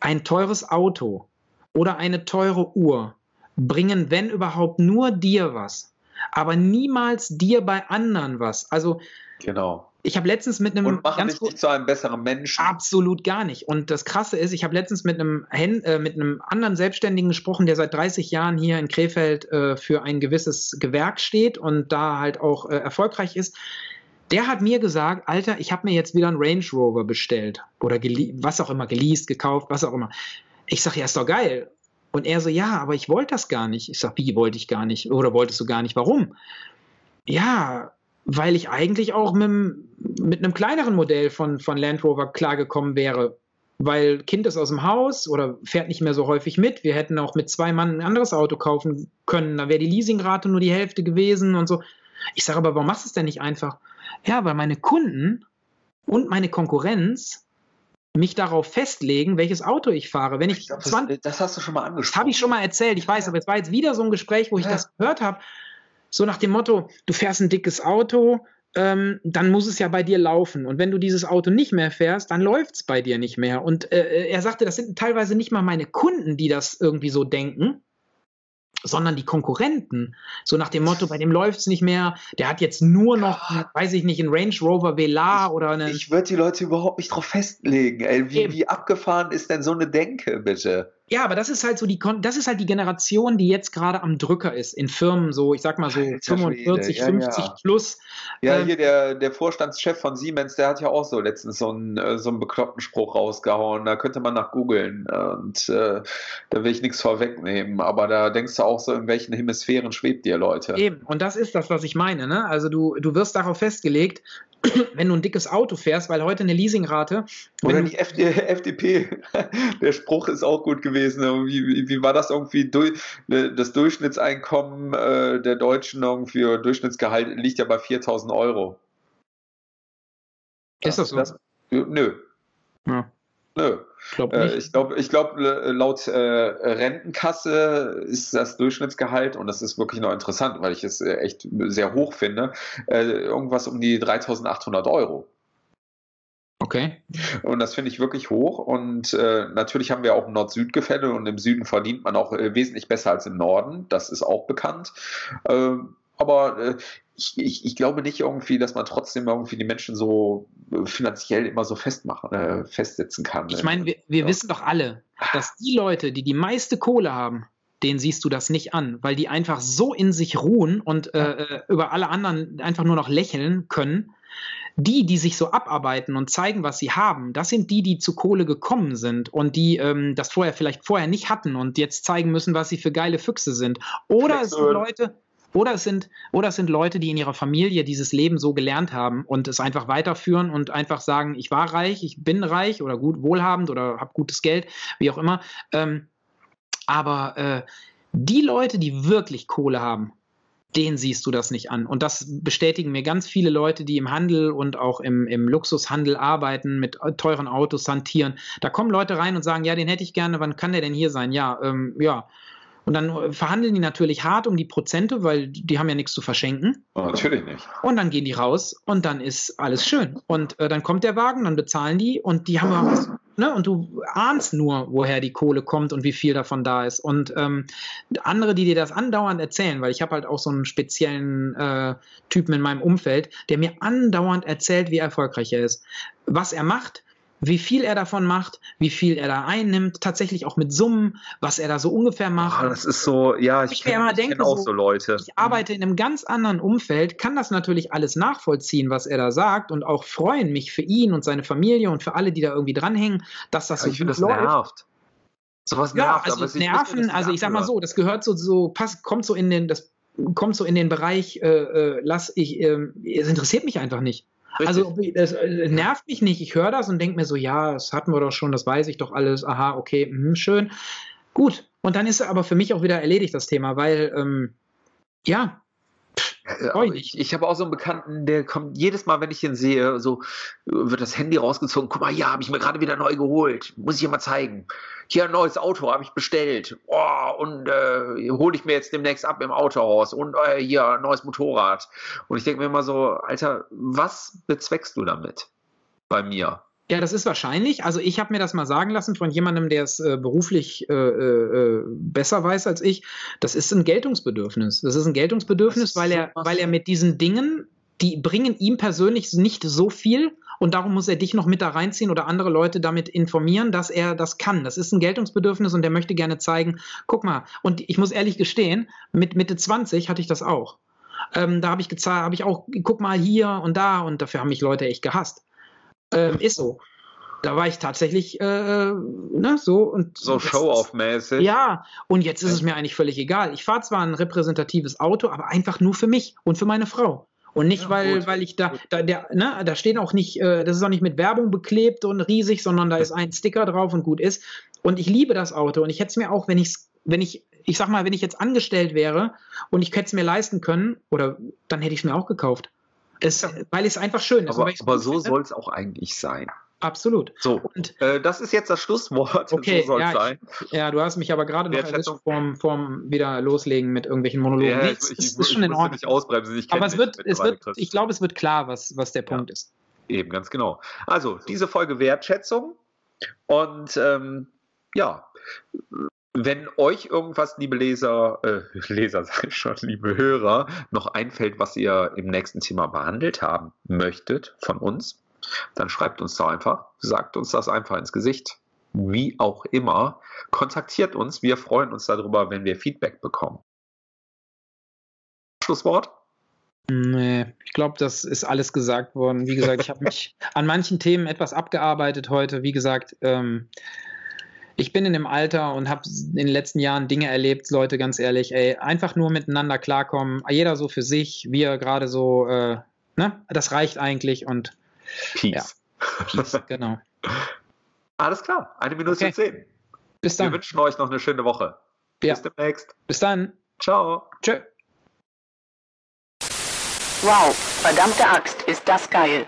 ein teures Auto oder eine teure Uhr bringen, wenn überhaupt, nur dir was aber niemals dir bei anderen was. Also Genau. ich habe letztens mit einem Und machen dich nicht zu einem besseren Menschen. absolut gar nicht. Und das Krasse ist, ich habe letztens mit einem äh, mit einem anderen Selbstständigen gesprochen, der seit 30 Jahren hier in Krefeld äh, für ein gewisses Gewerk steht und da halt auch äh, erfolgreich ist. Der hat mir gesagt, Alter, ich habe mir jetzt wieder einen Range Rover bestellt oder was auch immer, geleast, gekauft, was auch immer. Ich sage, ja, ist doch geil. Und er so, ja, aber ich wollte das gar nicht. Ich sage, wie wollte ich gar nicht? Oder wolltest du gar nicht? Warum? Ja, weil ich eigentlich auch mit, mit einem kleineren Modell von, von Land Rover klargekommen wäre. Weil Kind ist aus dem Haus oder fährt nicht mehr so häufig mit. Wir hätten auch mit zwei Mann ein anderes Auto kaufen können. Da wäre die Leasingrate nur die Hälfte gewesen und so. Ich sage aber, warum machst du es denn nicht einfach? Ja, weil meine Kunden und meine Konkurrenz mich darauf festlegen, welches Auto ich fahre. Wenn ich, Ich glaub, 20, das, das hast du schon mal das angesprochen. habe ich schon mal erzählt, ich weiß, aber es war jetzt wieder so ein Gespräch, wo ich Ja. das gehört habe. So nach dem Motto, du fährst ein dickes Auto, ähm, dann muss es ja bei dir laufen. Und wenn du dieses Auto nicht mehr fährst, dann läuft es bei dir nicht mehr. Und äh, er sagte, das sind teilweise nicht mal meine Kunden, die das irgendwie so denken, sondern die Konkurrenten. So nach dem Motto, bei dem läuft es nicht mehr, der hat jetzt nur noch, Gott. weiß ich nicht, einen Range Rover Velar oder einen. Ich würde die Leute überhaupt nicht drauf festlegen. Ey, wie, wie abgefahren ist denn so eine Denke, bitte? Ja, aber das ist halt so die, das ist halt die Generation, die jetzt gerade am Drücker ist in Firmen, so ich sag mal so Alter 45, Schwede, ja, 50 ja. plus. Ja, Ähm, hier der, der Vorstandschef von Siemens, der hat ja auch so letztens so einen, äh, so einen bekloppten Spruch rausgehauen. Da könnte man nach googeln. Und äh, da will ich nichts vorwegnehmen. Aber da denkst du auch so, in welchen Hemisphären schwebt ihr, Leute? Eben, und das ist das, was ich meine. Ne? Also du, du wirst darauf festgelegt, wenn du ein dickes Auto fährst, weil heute eine Leasingrate. Oder die FD, FDP, der Spruch ist auch gut gewesen. Wie, wie, war das irgendwie? Du, das Durchschnittseinkommen äh, der Deutschen irgendwie, oder Durchschnittsgehalt liegt ja bei 4000 Euro. Ist das so? nö, Ja, nö. ich glaube Äh, ich glaube, ich glaub, äh, laut äh, Rentenkasse ist das Durchschnittsgehalt, und das ist wirklich noch interessant, weil ich es äh, echt sehr hoch finde, äh, irgendwas um die 3800 Euro. okay. Und das finde ich wirklich hoch. Und äh, natürlich haben wir auch ein Nord-Süd-Gefälle und im Süden verdient man auch äh, wesentlich besser als im Norden. Das ist auch bekannt. Ähm, aber äh, ich, ich, ich, glaube nicht irgendwie, dass man trotzdem irgendwie die Menschen so äh, finanziell immer so festmachen, äh, festsetzen kann. Ich meine, wir, wir ja. wissen doch alle, dass die Leute, die die meiste Kohle haben, denen siehst du das nicht an, weil die einfach so in sich ruhen und äh, äh, über alle anderen einfach nur noch lächeln können. Die, die sich so abarbeiten und zeigen, was sie haben, das sind die, die zu Kohle gekommen sind und die ähm, das vorher vielleicht vorher nicht hatten und jetzt zeigen müssen, was sie für geile Füchse sind. Oder es sind Leute, oder es sind, oder es sind Leute, die in ihrer Familie dieses Leben so gelernt haben und es einfach weiterführen und einfach sagen, ich war reich, ich bin reich oder gut wohlhabend oder habe gutes Geld, wie auch immer. Ähm, aber äh, die Leute, die wirklich Kohle haben, denen siehst du das nicht an. Und das bestätigen mir ganz viele Leute, die im Handel und auch im, im Luxushandel arbeiten, mit teuren Autos hantieren. Da kommen Leute rein und sagen, ja, den hätte ich gerne, wann kann der denn hier sein? Ja, ähm, ja, und dann äh, verhandeln die natürlich hart um die Prozente, weil die haben ja nichts zu verschenken. Oh, natürlich nicht. Und dann gehen die raus und dann ist alles schön. Und äh, dann kommt der Wagen, dann bezahlen die und die haben was. Ne? Und du ahnst nur, woher die Kohle kommt und wie viel davon da ist. Und ähm, andere, die dir das andauernd erzählen, weil ich habe halt auch so einen speziellen äh, Typen in meinem Umfeld, der mir andauernd erzählt, wie erfolgreich er ist. Was er macht, wie viel er davon macht, wie viel er da einnimmt, tatsächlich auch mit Summen, was er da so ungefähr macht. Oh, das ist so, ja, ich, ich kenne kenn auch so, Leute. Ich arbeite in einem ganz anderen Umfeld, kann das natürlich alles nachvollziehen, was er da sagt und auch freuen mich für ihn und seine Familie und für alle, die da irgendwie dranhängen, dass das ja, so ich finde, das läuft. nervt. Sowas nervt, ja, also aber Nerven, also ich sag mal so, das gehört so, so passt, kommt so in den, das kommt so in den Bereich, äh, äh lass ich, äh, es interessiert mich einfach nicht. Also es äh, nervt mich nicht. Ich höre das und denke mir so, ja, das hatten wir doch schon, das weiß ich doch alles. Aha, okay, mh, schön. Gut. Und dann ist aber für mich auch wieder erledigt das Thema, weil ähm, ja, ich, ich habe auch so einen Bekannten, der kommt jedes Mal, wenn ich ihn sehe, so wird das Handy rausgezogen. Guck mal, ja, habe ich mir gerade wieder neu geholt. Muss ich dir mal zeigen. Hier ein neues Auto habe ich bestellt. Oh, und äh, hole ich mir jetzt demnächst ab im Autohaus. Und äh, hier ein neues Motorrad. Und ich denke mir immer so, Alter, was bezweckst du damit bei mir? Ja, das ist wahrscheinlich. Also ich habe mir das mal sagen lassen von jemandem, der es äh, beruflich äh, äh, besser weiß als ich. Das ist ein Geltungsbedürfnis. Das ist ein Geltungsbedürfnis, weil er, weil er mit diesen Dingen, die bringen ihm persönlich nicht so viel und darum muss er dich noch mit da reinziehen oder andere Leute damit informieren, dass er das kann. Das ist ein Geltungsbedürfnis und der möchte gerne zeigen, guck mal. Und ich muss ehrlich gestehen, mit Mitte 20 hatte ich das auch. Ähm, da habe ich gezeigt, habe ich auch, guck mal hier und da und dafür haben mich Leute echt gehasst. Ähm, ist so. Da war ich tatsächlich äh, ne, so und so Show-off-mäßig. Ja, und jetzt ist es mir eigentlich völlig egal. Ich fahre zwar ein repräsentatives Auto, aber einfach nur für mich und für meine Frau. Und nicht, ja, weil, weil ich da, da, der, ne, da stehen auch nicht, äh, das ist auch nicht mit Werbung beklebt und riesig, sondern da ist ein Sticker drauf und gut ist. Und ich liebe das Auto und ich hätte es mir auch, wenn ich wenn ich, ich sag mal, wenn ich jetzt angestellt wäre und ich hätte es mir leisten können, oder dann hätte ich es mir auch gekauft. Es, weil es einfach schön ist. Aber, aber so soll es auch eigentlich sein. Absolut. So, und äh, das ist jetzt das Schlusswort. Okay, so soll ja, sein. Ich, ja, du hast mich aber gerade noch erwischt vorm, vorm wieder loslegen mit irgendwelchen Monologen. Ja, Nichts, ich, ich, ist schon in Ordnung. Nicht ausbremsen. Ich aber es wird, es wird, ich glaube, es wird klar, was, was der Punkt ja. ist. Eben, ganz genau. Also, diese Folge Wertschätzung. Und ähm, ja, wenn euch irgendwas, liebe Leser, äh, Leser sei schon, liebe Hörer, noch einfällt, was ihr im nächsten Thema behandelt haben möchtet von uns, dann schreibt uns da einfach, sagt uns das einfach ins Gesicht. Wie auch immer, kontaktiert uns. Wir freuen uns darüber, wenn wir Feedback bekommen. Schlusswort? Nee, ich glaube, das ist alles gesagt worden. Wie gesagt, ich habe mich an manchen Themen etwas abgearbeitet heute. Wie gesagt, ähm, ich bin in dem Alter und habe in den letzten Jahren Dinge erlebt, Leute, ganz ehrlich, ey, einfach nur miteinander klarkommen, jeder so für sich, wir gerade so, äh, ne, das reicht eigentlich und Peace. Ja, Peace, genau. Alles klar, eine Minute okay. zehn. Bis dann. Wir wünschen euch noch eine schöne Woche. Ja. Bis demnächst. Bis dann. Ciao. Tschö. Wow, verdammte Axt, ist das geil.